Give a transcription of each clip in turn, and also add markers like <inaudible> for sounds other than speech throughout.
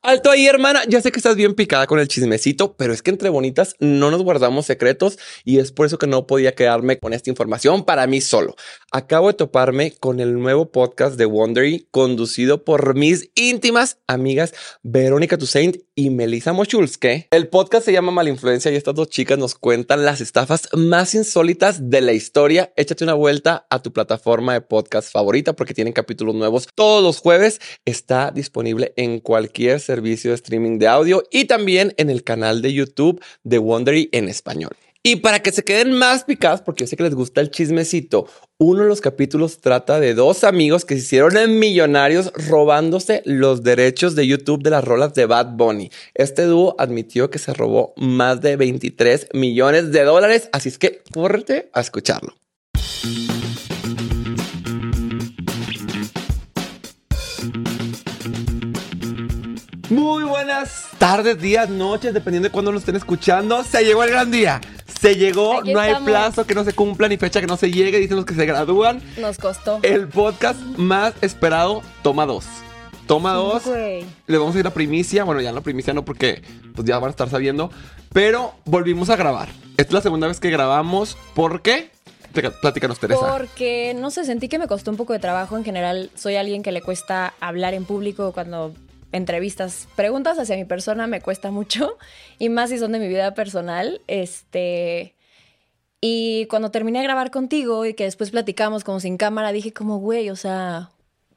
Alto ahí, hermana. Ya sé que estás bien picada con el chismecito, pero es que entre bonitas no nos guardamos secretos y es por eso que no podía quedarme con esta información para mí solo. Acabo de toparme con el nuevo podcast de Wondery conducido por mis íntimas amigas Verónica Toussaint y Melissa Mochulske. El podcast se llama Malinfluencia y estas dos chicas nos cuentan las estafas más insólitas de la historia. Échate una vuelta a tu plataforma de podcast favorita porque tienen capítulos nuevos todos los jueves. Está disponible en cualquier servicio de streaming de audio y también en el canal de YouTube de Wondery en español. Y para que se queden más picados, porque yo sé que les gusta el chismecito, uno de los capítulos trata de dos amigos que se hicieron millonarios robándose los derechos de YouTube de las rolas de Bad Bunny. Este dúo admitió que se robó más de 23 millones de dólares, así es que córrete a escucharlo. Muy buenas tardes, días, noches, dependiendo de cuándo lo estén escuchando. Se llegó el gran día. Se llegó, Aquí no hay estamos. plazo que no se cumpla ni fecha que no se llegue, dicen los que se gradúan. Nos costó. El podcast más esperado, Toma 2. Toma 2. Güey. Le vamos a ir a primicia. Bueno, ya la primicia no porque pues ya van a estar sabiendo. Pero volvimos a grabar. Esta es la segunda vez que grabamos. ¿Por qué? Platícanos, Teresa. Porque, no sé, sentí que me costó un poco de trabajo. En general, soy alguien que le cuesta hablar en público cuando entrevistas, preguntas hacia mi persona me cuesta mucho. <laughs> Y más si son de mi vida personal. Este. Y cuando terminé de grabar contigo y que después platicamos como sin cámara, dije como, güey, o sea,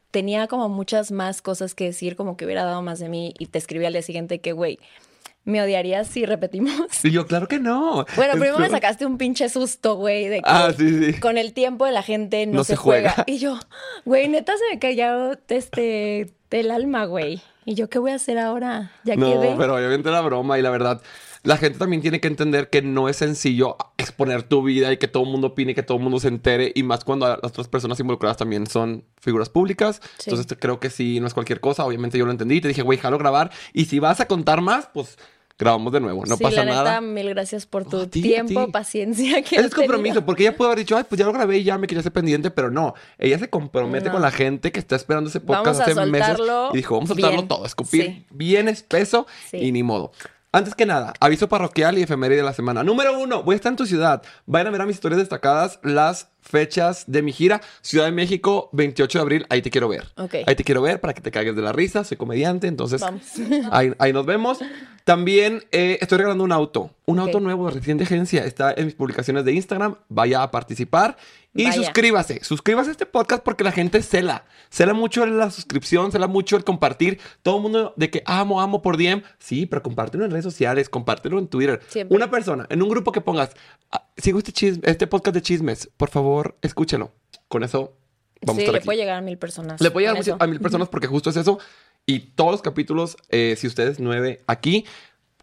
tenía como muchas más cosas que decir, como que hubiera dado más de mí. Y te escribí al día siguiente que, güey, me odiarías si repetimos. Y yo, claro que no. Bueno, primero me sacaste un pinche susto, güey, de que Ah, sí, sí. con el tiempo de la gente no, No se, se juega. juega. Y yo, güey, neta se me cayó este del alma, güey. Y yo, ¿qué voy a hacer ahora? Ya No, quedé. pero obviamente era broma y la verdad, la gente también tiene que entender que no es sencillo exponer tu vida y que todo el mundo opine y que todo el mundo se entere y más cuando las otras personas involucradas también son figuras públicas. Sí. Entonces creo que sí, no es cualquier cosa. Obviamente yo lo entendí y te dije, güey, jalo grabar y si vas a contar más, pues grabamos de nuevo, no sí, pasa la nada. neta, mil gracias por tu tiempo, ti. paciencia. Que es compromiso, porque ella puede haber dicho, ay, pues ya lo grabé y ya me quería hacer pendiente, pero no. Ella se compromete No. con la gente que está esperando ese podcast Vamos a hace meses. Y dijo, vamos a soltarlo bien. todo, escupir Sí. bien espeso Sí. y ni modo. Antes que nada, aviso parroquial y efeméride de la semana. Número uno, voy a estar en tu ciudad. Vayan a ver a mis historias destacadas las fechas de mi gira. Ciudad de México, 28 de abril, ahí te quiero ver. Ahí te quiero ver para que te caigas de la risa. Soy comediante, entonces <laughs> ahí, ahí nos vemos. También eh, estoy regalando un auto. Un auto nuevo recién de agencia. Está en mis publicaciones de Instagram. Vaya a participar. Y Vaya. suscríbase. Suscríbase a este podcast porque la gente cela. Cela mucho la suscripción, cela mucho el compartir. Todo el mundo de que amo, amo por DM. Sí, pero compártelo en redes sociales, compártelo en Twitter. Siempre. Una persona, en un grupo que pongas, "Ah, sigo este, chisme- este podcast de chismes, por favor, escúchelo. Con eso vamos a sí, estar le aquí. puede llegar a mil personas. Le puede llegar eso. a mil personas porque justo es eso. Y todos los capítulos, eh, si ustedes nueve aquí,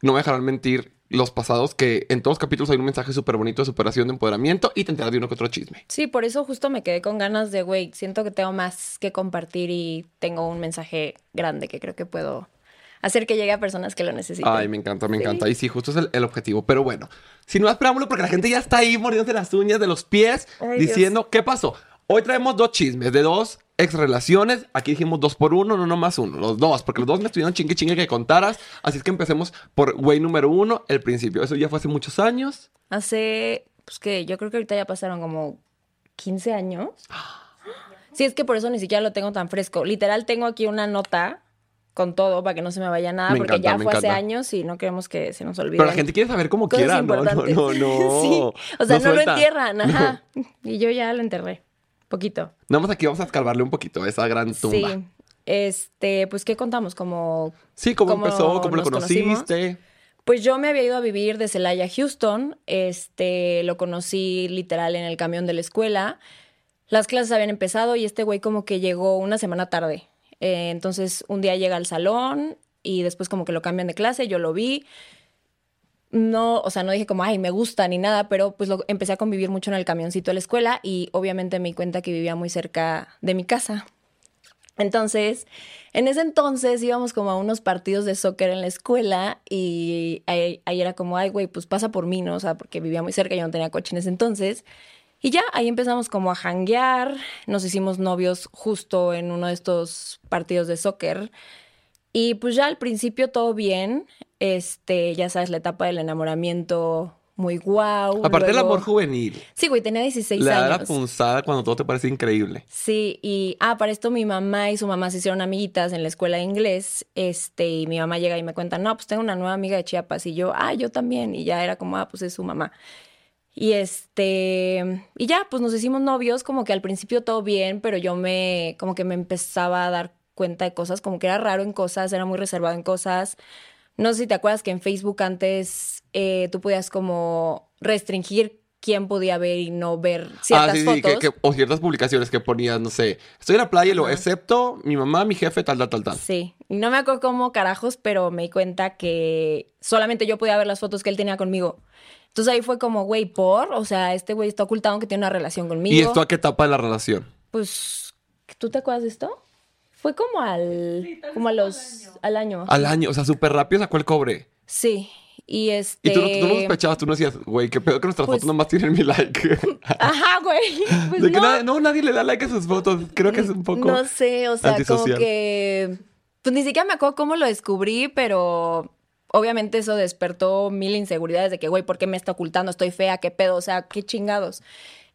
no me dejarán mentir los pasados, que en todos los capítulos hay un mensaje súper bonito de superación, de empoderamiento y te enteras de uno que otro chisme. Sí, por eso justo me quedé con ganas de, güey, siento que tengo más que compartir y tengo un mensaje grande que creo que puedo hacer que llegue a personas que lo necesiten. Ay, me encanta, me Sí. encanta. Y sí, justo es el, el objetivo. Pero bueno, sin más preámbulo, porque la gente ya está ahí mordiéndose las uñas de los pies, Ay, diciendo, ¿qué pasó? Hoy traemos dos chismes de dos ex relaciones. Aquí dijimos dos por uno, no nomás uno, los dos, porque los dos me estuvieron chingue chingue que contaras. Así es que empecemos por güey número uno, el principio. Eso ya fue hace muchos años. Hace, pues que yo creo que ahorita ya pasaron como 15 años. <gasps> Sí, es que por eso ni siquiera lo tengo tan fresco. Literal, tengo aquí una nota con todo para que no se me vaya nada, Me porque encanta, ya fue hace años y no queremos que se nos olvide. Pero la gente quiere saber Cosas quiera, no, no, no, no. <laughs> sí. O sea, no, lo entierran, <laughs> ajá. Y yo ya lo enterré. Poquito. Nada más aquí vamos a escarbarle un poquito a esa gran tumba. Sí. Este, pues, ¿qué contamos? Como Sí, cómo, ¿Cómo empezó, cómo lo conociste. Pues yo me había ido a vivir de Celaya a Houston. Este, lo conocí literal en el camión de la escuela. Las clases habían empezado y este güey como que llegó una semana tarde. Eh, entonces un día llega al salón y después como que lo cambian de clase, yo lo vi. No, o sea, no dije como, ay, me gusta ni nada, pero pues lo, empecé a convivir mucho en el camioncito de la escuela y obviamente me di cuenta que vivía muy cerca de mi casa. Entonces, en ese entonces íbamos como a unos partidos de soccer en la escuela y ahí, ahí era como, ay, güey, pues pasa por mí, ¿no? O sea, porque vivía muy cerca, yo no tenía coche en ese entonces. Y ya, ahí empezamos como a janguear, nos hicimos novios justo en uno de estos partidos de soccer. Y pues ya al principio todo bien, este, ya sabes, la etapa del enamoramiento muy guau. Aparte del luego- amor juvenil. Sí, güey, tenía 16 Le da la años. punzada cuando todo te parece increíble. Sí, y ah, para esto mi mamá y su mamá se hicieron amiguitas en la escuela de inglés, este, y mi mamá llega y me cuenta, no, pues tengo una nueva amiga de Chiapas, y yo, ah, yo también, y ya era como, ah, pues es su mamá. Y este, y ya, pues nos hicimos novios, como que al principio todo bien, pero yo me, como que me empezaba a dar cuenta de cosas, como que era raro en cosas, era muy reservado en cosas. No sé si te acuerdas que en Facebook antes eh, tú podías como restringir quién podía ver y no ver ciertas ah, sí, fotos. sí, que, que- o ciertas publicaciones que ponías, no sé, estoy en la playa y lo, excepto mi mamá, mi jefe, tal, tal, tal, tal. Sí, y no me acuerdo cómo carajos, pero me di cuenta que solamente yo podía ver las fotos que él tenía conmigo. Entonces ahí fue como, güey, por, o sea, este güey está ocultando que tiene una relación conmigo. ¿Y esto a qué etapa de la relación? Pues, ¿tú te acuerdas de esto? Fue como al, como a los, al año. Al año, o sea, súper rápido sacó el cobre. Sí, y este. Y tú, no- tú no sospechabas, tú no decías, güey, qué pedo que nuestras Pues- fotos nomás tienen mi like. <laughs> Ajá, güey. <laughs> Pues De que no. nadie- no, nadie le da like a sus fotos. Creo que es un poco. No sé, o sea, como que. Pues ni siquiera me acuerdo cómo lo descubrí, pero obviamente eso despertó mil inseguridades de que, güey, ¿por qué me está ocultando? Estoy fea, qué pedo, o sea, qué chingados.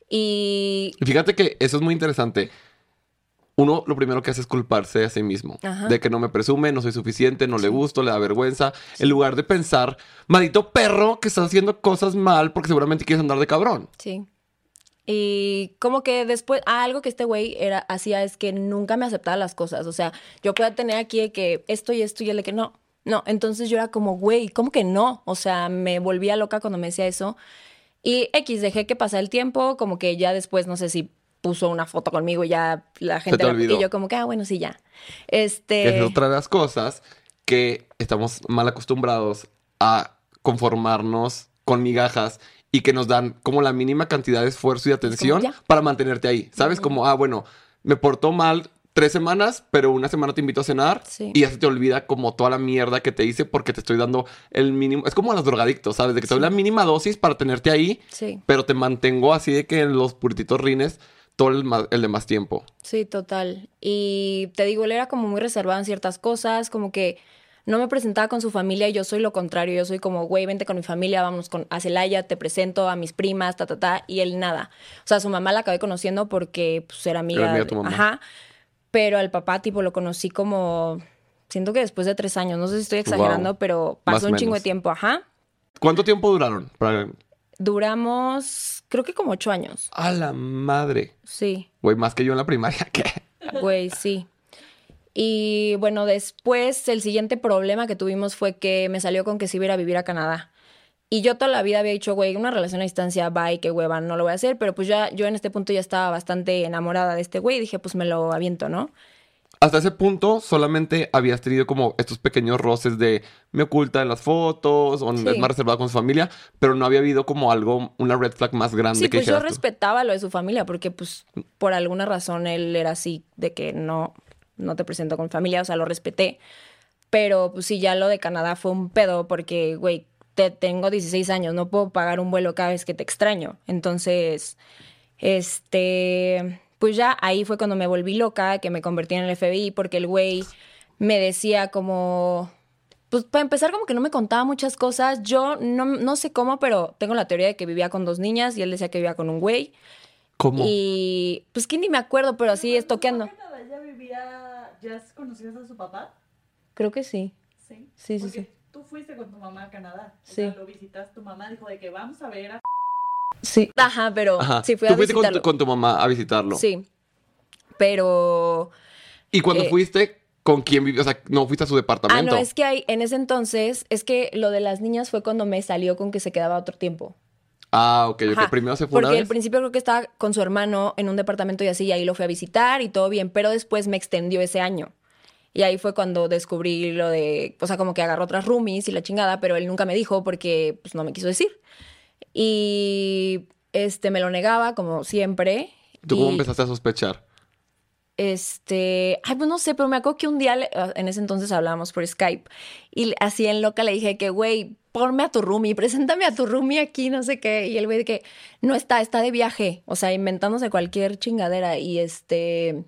Y. Fíjate que eso es muy interesante. Uno lo primero que hace es culparse a sí mismo. Ajá. De que no me presume, no soy suficiente, no le gusto, le da vergüenza. En lugar de pensar, maldito perro que estás haciendo cosas mal porque seguramente quieres andar de cabrón. Sí. Y como que después, ah, algo que este güey era, hacía es que nunca me aceptaba las cosas. O sea, yo podía tener aquí de que esto y esto y él de que no. No, entonces yo era como, güey, ¿cómo que no? O sea, me volvía loca cuando me decía eso. Y X, dejé que pasara el tiempo, como que ya después, no sé si puso una foto conmigo y ya la gente... te la- y yo como que, ah, bueno, sí, ya. Este... Que es otra de las cosas que estamos mal acostumbrados a conformarnos con migajas y que nos dan como la mínima cantidad de esfuerzo y atención para mantenerte ahí. ¿Sabes? Como, ah, bueno, me portó mal tres semanas, pero una semana te invito a cenar Sí. y ya se te olvida como toda la mierda que te hice porque te estoy dando el mínimo. Es como a los drogadictos, ¿sabes? De que te doy la mínima dosis para tenerte ahí, Sí. pero te mantengo así de que en los purititos rines todo el, el demás tiempo. Sí, total. Y te digo, él era como muy reservado en ciertas cosas, como que no me presentaba con su familia y yo soy lo contrario. Yo soy como, güey, vente con mi familia, vamos con, a Celaya, te presento a mis primas, ta, ta, ta, y él nada. O sea, su mamá la acabé conociendo porque pues, era amiga. Era amiga de- tu mamá. Ajá. Pero al papá, tipo, lo conocí como, siento que después de tres años, no sé si estoy exagerando, Wow. pero Más pasó un chingo de tiempo, ajá. ¿Cuánto tiempo duraron? Para... Duramos, creo que como ocho años. A la madre. Sí. Güey, más que yo en la primaria. ¿Qué? Güey, sí. Y bueno, después el siguiente problema que tuvimos fue que me salió con que se iba a ir a vivir a Canadá. Y yo toda la vida había dicho, güey, una relación a distancia, bye, qué hueva, no lo voy a hacer. Pero pues ya, yo en este punto ya estaba bastante enamorada de este güey y dije, pues me lo aviento, ¿no? Hasta ese punto solamente habías tenido como estos pequeños roces de me oculta en las fotos o Sí. es más reservado con su familia, pero no había habido como algo, una red flag más grande Sí, que pues yo respetaba lo de su familia porque pues por alguna razón él era así de que no, no te presento con familia, o sea, lo respeté. Pero pues sí, ya lo de Canadá fue un pedo porque, güey, te tengo 16 años, no puedo pagar un vuelo cada vez que te extraño. Entonces, este, pues ya ahí fue cuando me volví loca, que me convertí en el FBI porque el güey me decía como, pues para empezar como que no me contaba muchas cosas. Yo no, no sé cómo, pero tengo la teoría de que vivía con dos niñas y él decía que vivía con un güey. ¿Cómo? Y pues que ni me acuerdo, pero así estoqueando. Ya vivía, ya conocías a su papá? Creo que sí. Sí. Sí, sí. Tú fuiste con tu mamá a Canadá. O Sí. sea, lo visitas, tu mamá dijo de que vamos a ver a... Sí. Ajá, pero Ajá. sí fui Tú a fuiste con tu, con tu mamá a visitarlo. Sí. Pero Y cuando Eh, fuiste, ¿con quién vivió? O sea, no fuiste a su Ah, departamento. no, es que hay, en ese entonces, es que lo de las niñas fue cuando me salió con que se quedaba otro tiempo. Ah, ok, ok. Primero se fue Porque una al principio creo que estaba con su hermano en un departamento y así, y ahí lo fui a visitar y todo bien, pero después me extendió ese año. Y ahí fue cuando descubrí lo de, o sea, como que agarró otras roomies y la chingada, pero él nunca me dijo porque pues no me quiso decir. Y este me lo negaba como siempre. ¿Tú cómo empezaste a sospechar? este, ay, pues no sé, pero me acuerdo que un día, le- ah, en ese entonces hablábamos por Skype, y así en loca le dije que, güey, ponme a tu roomie, preséntame a tu roomie aquí, no sé qué, y el güey de que no está, está de viaje, o sea, inventándose cualquier chingadera, y este,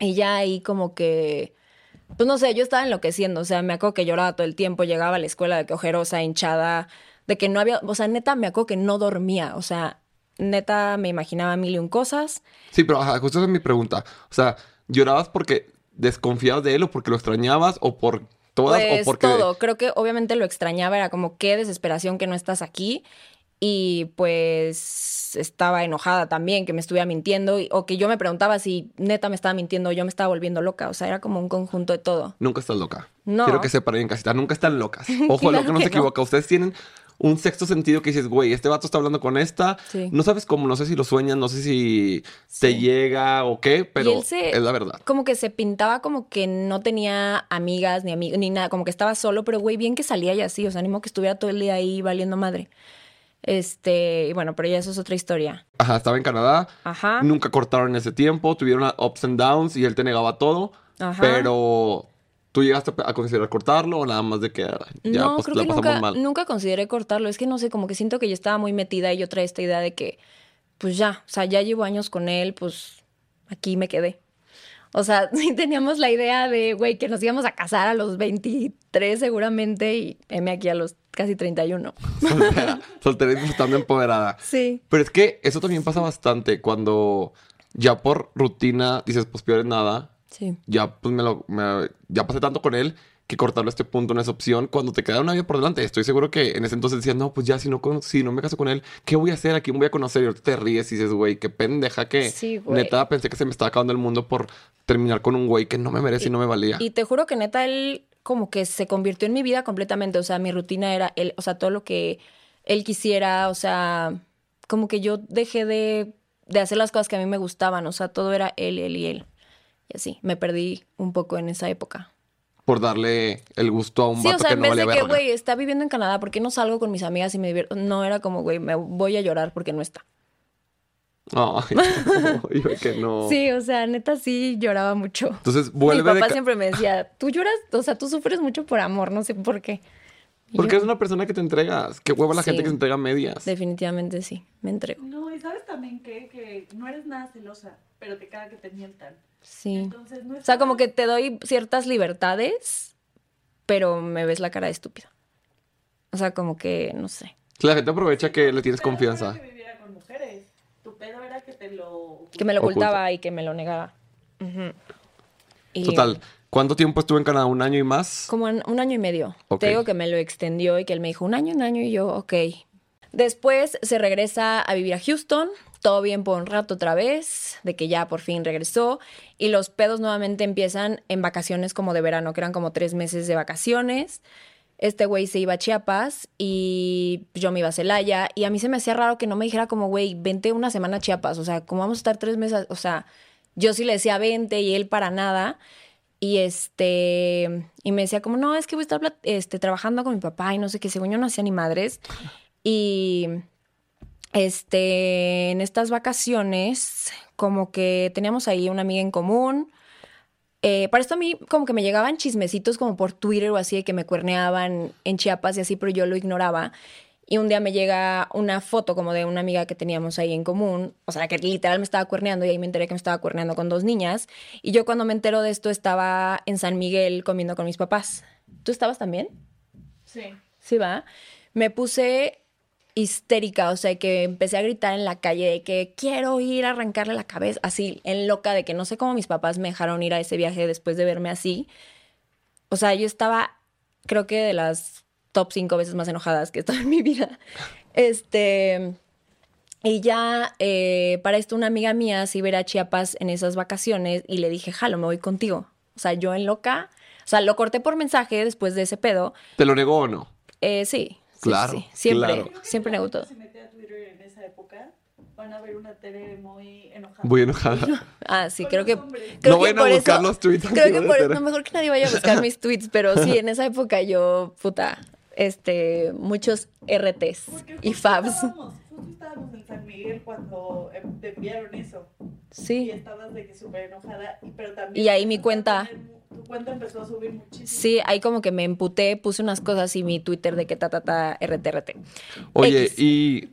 y ya ahí como que, pues no sé, yo estaba enloqueciendo, o sea, me acuerdo que lloraba todo el tiempo, llegaba a la escuela de que ojerosa, hinchada, de que no había, o sea, neta, me acuerdo que no dormía, o sea, neta, me imaginaba mil y un cosas. Sí, pero ajá, justo esa es mi pregunta. O sea, ¿llorabas porque desconfiabas de él o porque lo extrañabas o por todas Pues o porque... todo, creo que obviamente lo extrañaba, era como qué desesperación que no estás aquí y pues estaba enojada también que me estuviera mintiendo y- o que yo me preguntaba si neta me estaba mintiendo o yo me estaba volviendo loca, o sea, era como un conjunto de todo. Nunca estás loca. No. Quiero que sepan en casita, nunca están locas. <laughs> Ojo, Claro lo que no se no. equivoca. Ustedes tienen un sexto sentido que dices, güey, este vato está hablando con esta. Sí. No sabes cómo, no sé si lo sueñas, no sé si te Sí. llega o qué, pero se- es la verdad. Como que se pintaba como que no tenía amigas ni amigos ni nada, como que estaba solo, pero güey, bien que salía y así, o sea, animo que estuviera todo el día ahí valiendo madre. Este, y bueno, pero ya eso es otra historia. Ajá, estaba en Canadá. Ajá. Nunca cortaron en ese tiempo, tuvieron ups and downs y él te negaba todo. Ajá. Pero tú llegaste a considerar cortarlo o nada más de que ya no, pues creo la que nunca, mal. nunca consideré cortarlo. Es que no sé, como que siento que yo estaba muy metida y yo traía esta idea de que, pues ya, o sea, ya llevo años con él, pues aquí me quedé. O sea, <laughs> sí teníamos la idea de, güey, que nos íbamos a casar a los 23 seguramente y M aquí a los casi 31. Soltera, soltera y estando empoderada. Sí. Pero es que eso también pasa bastante cuando ya por rutina dices, pues peor es nada. Sí. Ya pues me lo, me- ya pasé tanto con él que cortarlo a este punto no es opción. Cuando te queda una vida por delante, estoy seguro que en ese entonces decías, no, pues ya si no, con- si no me caso con él, ¿qué voy a hacer? ¿A quién voy a conocer? Y ahorita te ríes y dices, güey, qué pendeja que Sí, neta pensé que se me estaba acabando el mundo por terminar con un güey que no me merece y, no me valía. Y te juro que neta él como que se convirtió en mi vida completamente, o sea, mi rutina era él, o sea, todo lo que él quisiera, o sea, como que yo dejé de, de hacer las cosas que a mí me gustaban, o sea, todo era él, él y él. Y así, me perdí un poco en esa época. por darle el gusto a un Sí, o vato sea, que en no vez de que, güey, está viviendo en Canadá, ¿por qué no salgo con mis amigas y me divierto? No, era como, güey, me voy a llorar porque no está. Ay, <laughs> no, que no. Sí, o sea, neta sí lloraba mucho. Entonces Mi vuelve de papá siempre me decía, tú lloras, o sea, tú sufres mucho por amor, no sé por qué. Y Porque yo, eres una persona que te entregas. Qué hueva la Sí. gente que se entrega a medias. Definitivamente sí, me entrego. No, y sabes también que, que no eres nada celosa, pero te caga que te mientan. Sí. Entonces no es O sea, como que te doy ciertas libertades, pero me ves la cara de estúpida. O sea, como que, no sé. La gente aprovecha que le tienes confianza. que viviera con mujeres. Tu pedo era que te lo... Que me lo Oculta. ocultaba y que me lo negaba. Y Total. ¿Cuánto tiempo estuve en Canadá? ¿Un año y más? Como en un año y medio. Te digo que me lo extendió y que él me dijo un año, un año y yo, ok. Después se regresa a vivir a Houston, todo bien por un rato otra vez, de que ya por fin regresó. Y los pedos nuevamente empiezan en vacaciones como de verano, que eran como tres meses de vacaciones. Este güey se iba a Chiapas y yo me iba a Celaya. Y a mí se me hacía raro que no me dijera como, güey, vente una semana a Chiapas. O sea, como vamos a estar tres meses, o sea, yo sí le decía vente y él para nada. Y este, y me decía como, no, es que voy a estar este, trabajando con mi papá y no sé qué, según yo no hacía ni madres. Y este, en estas vacaciones, como que teníamos ahí una amiga en común. Eh, para esto a mí como que me llegaban chismecitos como por Twitter o así de que me cuerneaban en Chiapas y así, pero yo lo ignoraba. Y un día me llega una foto como de una amiga que teníamos ahí en común, o sea, que literal me estaba cuerneando y ahí me enteré que me estaba cuerneando con dos niñas. Y yo cuando me entero de esto estaba en San Miguel comiendo con mis papás. ¿Tú estabas también? Sí. Sí, va. Me puse histérica, o sea, que empecé a gritar en la calle de que quiero ir a arrancarle la cabeza, así, en loca, de que no sé cómo mis papás me dejaron ir a ese viaje después de verme así. O sea, yo estaba, creo que de las top cinco veces más enojadas que he estado en mi vida. <laughs> Este. Y ya, eh, para esto, una amiga mía se iba a ir a Chiapas en esas vacaciones y le dije, jalo, me voy contigo. O sea, yo en loca. O sea, lo corté por mensaje después de ese pedo. ¿Te lo negó o no? Eh, sí. Sí, Claro, sí. Siempre, claro. siempre negó todo. Si mete a Twitter en esa época, van a ver una tele muy enojada. Muy enojada. <laughs> Ah, sí, creo que. creo No que vayan a por buscar eso- los tweets Creo que por no, mejor que nadie vaya a buscar mis tweets, pero sí, en esa época yo, puta, este, muchos RTs y Fabs. Estábamos, justo estábamos en San Miguel cuando eh, te enviaron eso. Y Sí. estabas de que súper enojada. Y, pero también Y ahí mi cuenta- tu cuenta empezó a subir muchísimo. Sí, ahí como que me emputé, puse unas cosas y mi Twitter de que ta ta ta RT Oye, X. y.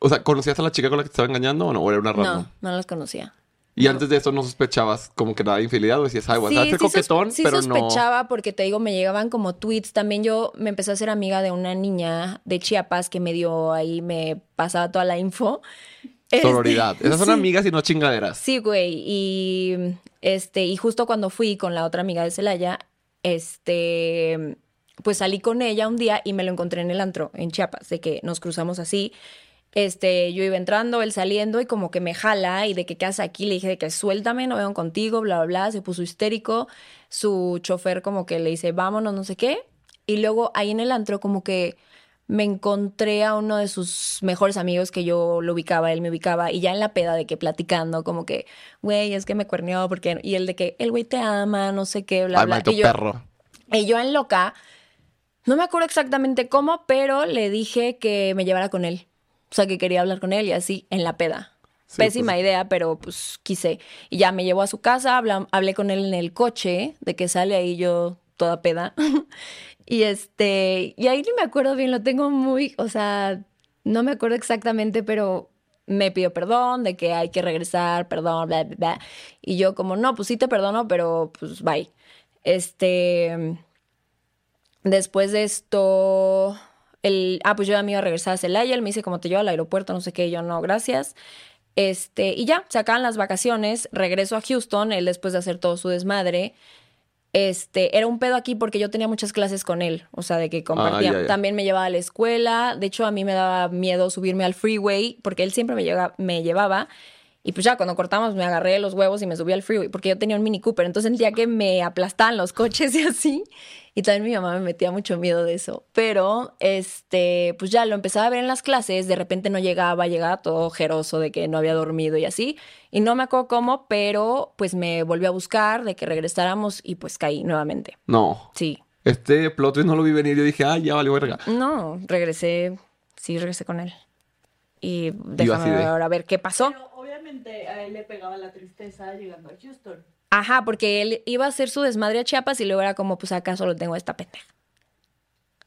O sea, ¿conocías a la chica con la que te estaba engañando o no? ¿O era una random? No, no las conocía. Y antes de eso no sospechabas como que nada de infidelidad o decías, ay, ser sos- coquetón, sí pero no. sospechaba porque te digo, me llegaban como tweets. También yo me empecé a ser amiga de una niña de Chiapas que me dio ahí, me pasaba toda la info. Este, Sororidad. Esas son sí. amigas y no chingaderas. Sí, güey. Y este, y justo cuando fui con la otra amiga de Celaya, este, pues salí con ella un día y me lo encontré en el antro, en Chiapas, de que nos cruzamos así. Este, yo iba entrando, él saliendo y como que me jala y de que qué haces aquí, le dije de que suéltame, no vengo contigo, bla, bla, bla, se puso histérico, su chofer como que le dice, vámonos, no sé qué, y luego ahí en el antro como que me encontré a uno de sus mejores amigos que yo lo ubicaba, él me ubicaba, y ya en la peda de que platicando, como que, güey, es que me cuerneó, porque, y él de que, el güey te ama, no sé qué, bla, Ay, bla, y yo, perro. y yo en loca, no me acuerdo exactamente cómo, pero le dije que me llevara con él. O sea, que quería hablar con él y así, en la peda. Sí, Pésima pues. idea, pero pues quise. Y ya me llevó a su casa, habla- hablé con él en el coche, de que sale ahí yo toda peda. <laughs> y este, y ahí ni me acuerdo bien, lo tengo muy, o sea, no me acuerdo exactamente, pero me pidió perdón, de que hay que regresar, perdón, bla, bla, bla. Y yo como, no, pues sí te perdono, pero pues bye. Este, después de esto, el, ah, pues yo ya me iba a regresar a Celaya, él me dice, como te llevo al aeropuerto, no sé qué, y yo no, gracias. Este, y ya, se acaban las vacaciones, regreso a Houston, él después de hacer todo su desmadre. Este, era un pedo aquí porque yo tenía muchas clases con él, o sea, de que compartía. ya, ya. También me llevaba a la escuela, de hecho a mí me daba miedo subirme al freeway porque él siempre me, llega- me llevaba. Y pues ya cuando cortamos me agarré los huevos y me subí al freeway porque yo tenía un Mini Cooper, entonces sentía que me aplastaban los coches y así. Y también mi mamá me metía mucho miedo de eso. Pero, este, pues ya lo empezaba a ver en las clases, de repente no llegaba, llegaba todo ojeroso de que no había dormido y así. Y no me acuerdo cómo, pero pues me volvió a buscar de que regresáramos y pues caí nuevamente. No. Sí. Este plot twist no lo vi venir. Yo dije, ay, ya valió verga. No, regresé, sí, regresé con él. Y déjame de- ahora ver qué pasó. Pero obviamente a él le pegaba la tristeza llegando a Houston. Ajá, porque él iba a hacer su desmadre a Chiapas y luego era como, pues acá solo tengo a esta pendeja.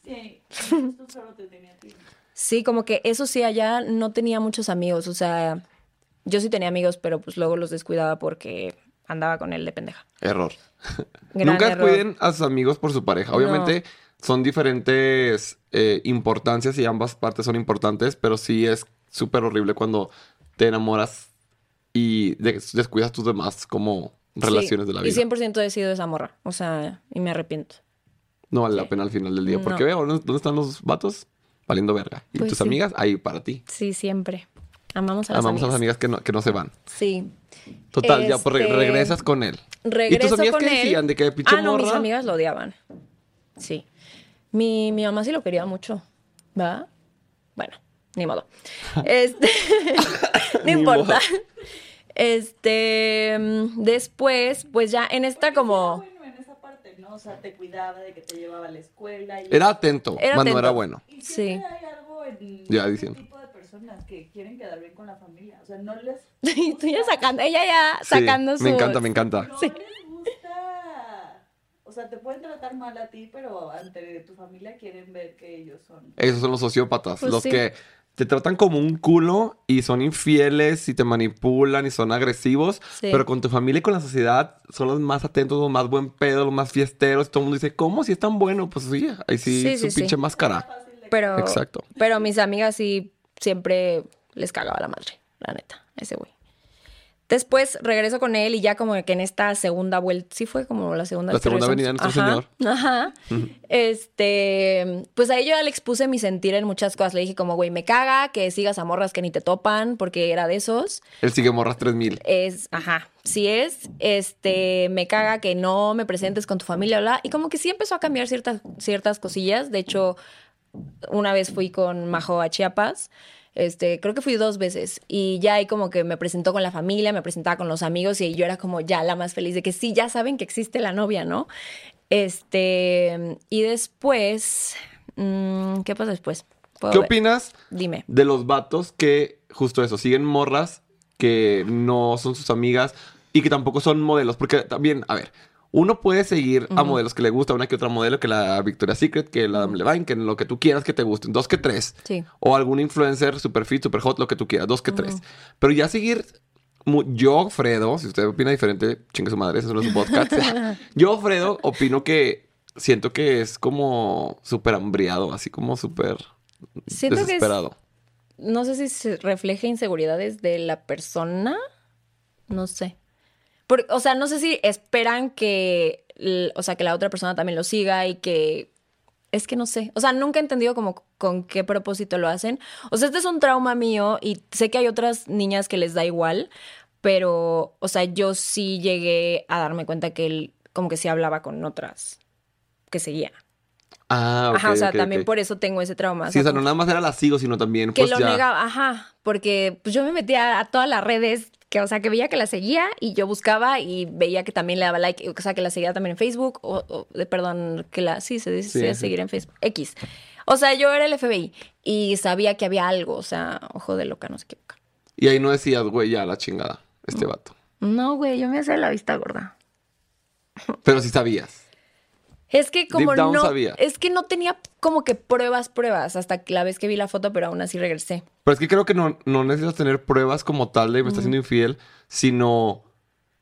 Sí, Houston solo te tenía a ti. Sí, como que eso sí, allá no tenía muchos amigos. O sea, yo sí tenía amigos, pero pues luego los descuidaba porque andaba con él de pendeja. Error. Gran Nunca error. cuiden a sus amigos por su pareja. Obviamente son diferentes eh, importancias y ambas partes son importantes, pero sí es súper horrible cuando te enamoras y de- descuidas tus demás como relaciones Sí, de la vida. Y 100% he sido esa morra. O sea, y me arrepiento. No vale la pena al final del día. Porque No. veo, ¿dónde están los vatos? Valiendo verga. Y Pues tus sí. amigas, ahí para ti. Sí, siempre. Amamos a las Amamos a las amigas que no, que no se van. Sí. Total, ya pues, Este, regresas con él. Regreso ¿Y tus amigas con qué él. decían? De que pinche Ah, no, mis morra? amigas lo odiaban. Sí. Mi, mi mamá sí lo quería mucho. ¿Va? Bueno, ni modo. <laughs> Este, <laughs> no Ni importa. modo. Este, después, pues ya en esta como... Bueno, en esa parte, ¿no? O sea, te cuidaba de que te llevaba a la escuela. Y Era atento, Era cuando era atento. bueno. Y Sí. siempre hay algo en Ya este diciendo. tipo de personas que quieren quedar bien con la familia. O sea, no les <laughs> tú ya sacando, ella ya Sí, sacando su... me encanta, me encanta. no Sí. les gusta. O sea, te pueden tratar mal a ti, pero ante tu familia quieren ver que ellos son. Esos son los sociópatas, Pues los sí. que te tratan como un culo y son infieles y te manipulan y son agresivos, Sí. pero con tu familia y con la sociedad son los más atentos, los más buen pedo, los más fiesteros. Todo el mundo dice, ¿cómo? Si es tan bueno, pues sí, ahí sí, Sí, su sí, pinche máscara. Pero, Exacto. Pero mis amigas sí siempre les cagaba la madre, la neta, ese güey. Después regreso con él y ya como que en esta segunda vuelta, sí fue como la segunda La segunda regresamos. venida de nuestro Ajá, Ajá. Este, pues ahí yo ya le expuse mi sentir en muchas cosas. Le dije como, güey, me caga que sigas a morras que ni te topan porque era de esos. Él sigue morras 3000. Es, ajá, sí es, este, me caga que no me presentes con tu familia, bla. Y como que sí empezó a cambiar ciertas, ciertas cosillas. De hecho, una vez fui con Majo a Chiapas. Este, creo que fui dos veces y ya ahí como que me presentó con la familia, me presentaba con los amigos y yo era como ya la más feliz de que sí, ya saben que existe la novia, ¿no? Este, y después, mm, ¿qué pasa después? ¿Puedo ¿Qué ver? opinas Dime. de los vatos que justo eso, siguen morras que no son sus amigas y que tampoco son modelos? Porque también, a ver, uno puede seguir a modelos que le gusta una que otra modelo, que la Victoria's Secret, que la Adam Levine, que lo que tú quieras que te gusten, dos que tres. Sí. O algún influencer super fit, super hot, lo que tú quieras, dos que tres. Pero ya seguir yo, Fredo, si usted opina diferente, chingue su madre, eso no es un podcast. <laughs> yo, Fredo, opino que siento que es como súper hambriado, así como súper Siento que es- desesperado. No sé si se refleja inseguridades de la persona. No sé. Por- o sea, no sé si esperan que, o sea, que la otra persona también lo siga y que... Es que no sé. O sea, nunca he entendido como con qué propósito lo hacen. O sea, este es un trauma mío y sé que hay otras niñas que les da igual, pero, o sea, yo sí llegué a darme cuenta que él como que sí hablaba con otras que seguía. Ah, ok, Ajá, o sea, también por eso tengo ese trauma. Sí, o sea, no nada más era la sigo, sino también, que pues lo ya. negaba, ajá, porque pues yo me metía a todas las redes, que o sea, que veía que la seguía y yo buscaba y veía que también le daba like, o sea, que la seguía también en Facebook, o, perdón, que la, sí, se dice sí. seguir en Facebook, X. O sea, yo era el FBI y sabía que había algo, o sea, ojo de loca, no se equivoca. Y ahí no decías, güey, ya la chingada, este vato. No, güey, yo me hacía la vista gorda. Pero sí sabías. Es que como Deep down no, sabía. es que no tenía como que pruebas, pruebas, hasta la vez que vi la foto, pero aún así regresé. Pero es que creo que no, no necesitas tener pruebas como tal de me está siendo infiel, sino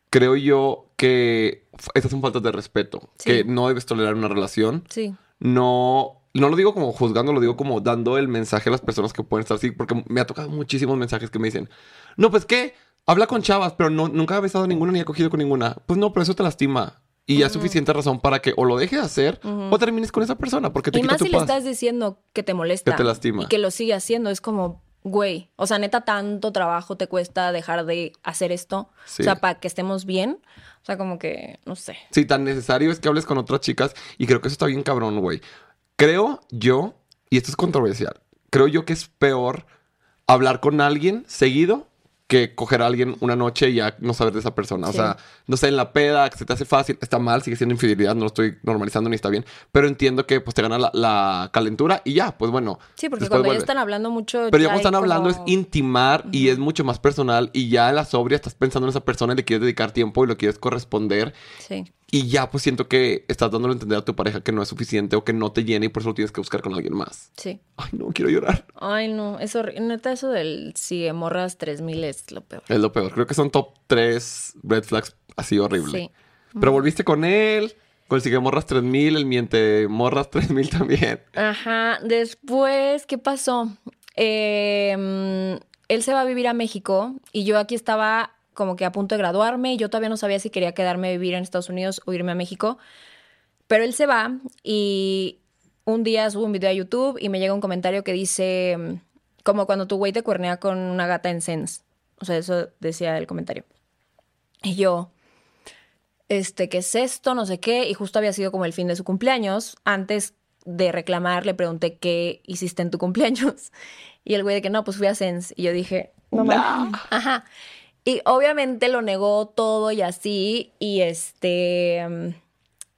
creo yo que estas son faltas de respeto. Sí. Que no debes tolerar una relación. Sí. No, no lo digo como juzgando, lo digo como dando el mensaje a las personas que pueden estar así, porque me ha tocado muchísimos mensajes que me dicen, no, pues qué, habla con chavas, pero no, nunca ha besado a ninguna ni ha cogido con ninguna. Pues no, pero eso te lastima. Y ya suficiente razón para que o lo dejes de hacer o termines con esa persona, porque te Y quita más tu si le estás diciendo que te molesta. Que te lastima. Y que lo sigue haciendo. Es como, güey. O sea, neta, tanto trabajo te cuesta dejar de hacer esto. Sí. O sea, para que estemos bien. O sea, como que, no sé. Sí, tan necesario es que hables con otras chicas y creo que eso está bien cabrón, güey. Creo yo, y esto es controversial, creo yo que es peor hablar con alguien seguido que coger a alguien una noche y ya no saber de esa persona. O sea, no sé, en la peda, que se te hace fácil, está mal, sigue siendo infidelidad, no lo estoy normalizando ni está bien, pero entiendo que pues te gana la, la calentura y ya, pues bueno. Sí, porque cuando ya vuelve. están hablando mucho. Pero ya cuando están hablando es intimar y es mucho más personal y ya en la sobria estás pensando en esa persona y le quieres dedicar tiempo y lo quieres corresponder Sí. Y ya pues siento que estás dándole a entender a tu pareja que no es suficiente o que no te llena y por eso lo tienes que buscar con alguien más. Sí. Ay, no, quiero llorar. Ay, no. Es horrible. Neta, eso del sigue morras 3000 es lo peor. Es lo peor. Creo que son top 3 red flags así horrible. Sí. Pero volviste con él, con el sigue morras 3000, el miente morras 3000 también. Ajá, después, ¿qué pasó? Eh, él se va a vivir a México y yo aquí estaba como que a punto de graduarme y yo todavía no sabía si quería quedarme a vivir en Estados Unidos o irme a México. Pero él se va y un día subo un video a YouTube y me llega un comentario que dice, mm, como cuando tu güey te cuernea con una gata en Sense. O sea, eso decía el comentario. Y yo, este, ¿qué es esto? No sé qué. Y justo había sido como el fin de su cumpleaños. Antes de reclamar, le pregunté qué hiciste en tu <laughs> cumpleaños. Y el güey de que no, pues fui a Sense. Y yo dije, no mames. Ajá. Y obviamente lo negó todo y así. Y este. mm,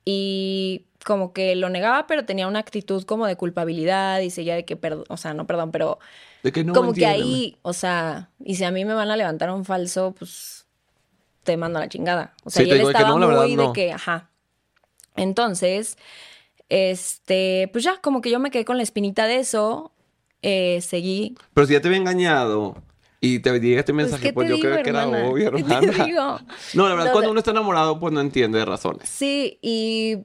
Y como que lo negaba, pero tenía una actitud como de culpabilidad y seguía de que, perdón, o sea, no perdón, pero De que no como que ahí, o sea, y si a mí me van a levantar un falso, pues te mando a la chingada. O sea, Sí, y él estaba no, verdad, muy no. de que, ajá. Entonces, este, pues ya, como que yo me quedé con la espinita de eso, eh, seguí. Pero si ya te había engañado y te llega este mensaje, ¿qué pues, yo creo que era obvio, ¿Qué <laughs> te hermana. digo? <laughs> No, la verdad, No, cuando uno está enamorado, pues no entiende de razones. Sí, y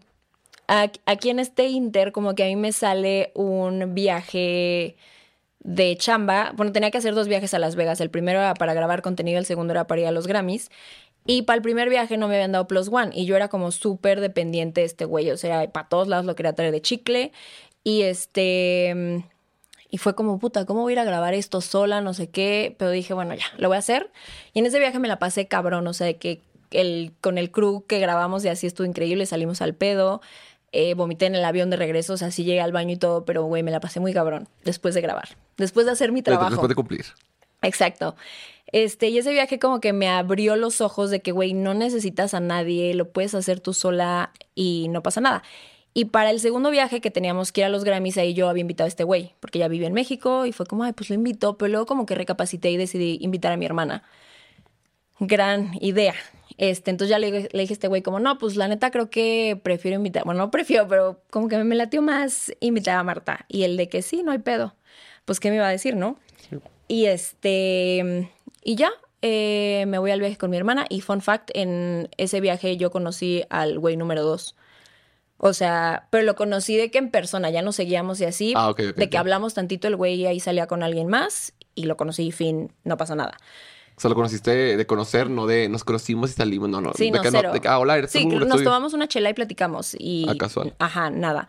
aquí en este Inter, como que a mí me sale un viaje de chamba. Bueno, tenía que hacer dos viajes a Las Vegas. El primero era para grabar contenido, el segundo era para ir a los Grammys. Y para el primer viaje no me habían dado plus one. Y yo era como súper dependiente de este güey. O sea, para todos lados lo quería traer de chicle. Y este. Y fue como, puta, ¿cómo voy a ir a grabar esto sola? No sé qué. Pero dije, bueno, ya, lo voy a hacer. Y en ese viaje me la pasé cabrón. O sea, de que el, con el crew que grabamos y así estuvo increíble. Salimos al pedo. eh, vomité en el avión de regreso. O sea, sí llegué al baño y todo. Pero, güey, me la pasé muy cabrón. Después de grabar. Después de hacer mi trabajo. Después de cumplir. Exacto. Este, y ese viaje como que me abrió los ojos de que, güey, no necesitas a nadie, lo puedes hacer tú sola y no pasa nada. Y para el segundo viaje que teníamos que ir a los Grammys, ahí yo había invitado a este güey, porque ya vivía en México y fue como, ay, pues lo invito, pero luego como que recapacité y decidí invitar a mi hermana. Gran idea. Este, entonces ya le, le dije a este güey como, no, pues la neta creo que prefiero invitar, bueno, no prefiero, pero como que me latió más invitar a Marta. Y el de que sí, no hay pedo. Pues, ¿qué me iba a decir, no? Y este, y ya, eh, me voy al viaje con mi hermana y fun fact, en ese viaje yo conocí al güey número dos. O sea, pero lo conocí de que en persona, ya nos seguíamos y así, Ah, de que hablamos tantito, el güey ahí salía con alguien más y lo conocí, fin, no pasa nada. Solo conociste de conocer, no de nos conocimos y salimos, no, no. Sí, de no, que cero. de que, ah, hola, eres Sí, un nos tomamos una chela y platicamos y... Ah, casual. Ajá, nada.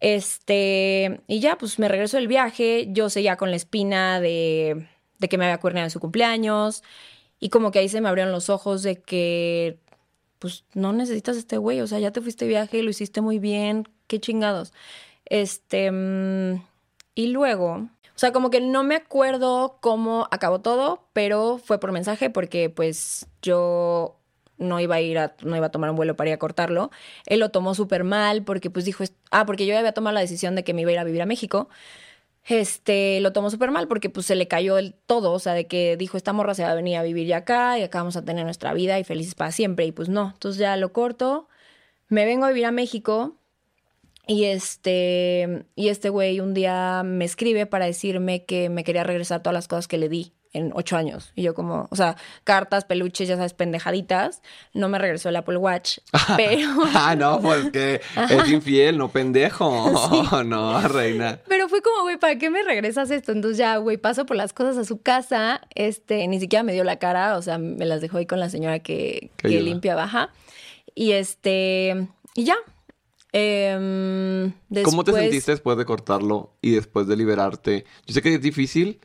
Este, y ya, pues me regreso del viaje, yo seguía con la espina de, de que me había cuerneado en su cumpleaños y como que ahí se me abrieron los ojos de que, pues no necesitas este güey, o sea, ya te fuiste de viaje, lo hiciste muy bien, qué chingados. Este, mm, y luego, o sea, como que no me acuerdo cómo acabó todo, pero fue por mensaje porque pues yo no iba a ir a, no iba a tomar un vuelo para ir a cortarlo. Él lo tomó súper mal porque pues dijo, ah, porque yo ya había tomado la decisión de que me iba a ir a vivir a México. Este, lo tomó súper mal porque pues se le cayó el todo, o sea, de que dijo, esta morra se va a venir a vivir ya acá y acá vamos a tener nuestra vida y felices para siempre. Y pues no, entonces ya lo corto, me vengo a vivir a México y este, y este güey un día me escribe para decirme que me quería regresar todas las cosas que le di en ocho años. Y yo como, o sea, cartas, peluches, ya sabes, pendejaditas. No me regresó el Apple Watch, <laughs> pero... ah, no, porque <laughs> es infiel, no pendejo. <laughs> no, reina. Pero fue como, güey, ¿para qué me regresas esto? Entonces ya, güey, paso por las cosas a su casa. Este, ni siquiera me dio la cara, o sea, me las dejó ahí con la señora que, que limpia baja. Y este, y ya. Em, ¿Cómo te después- sentiste después de cortarlo y después de liberarte? Yo sé que es difícil,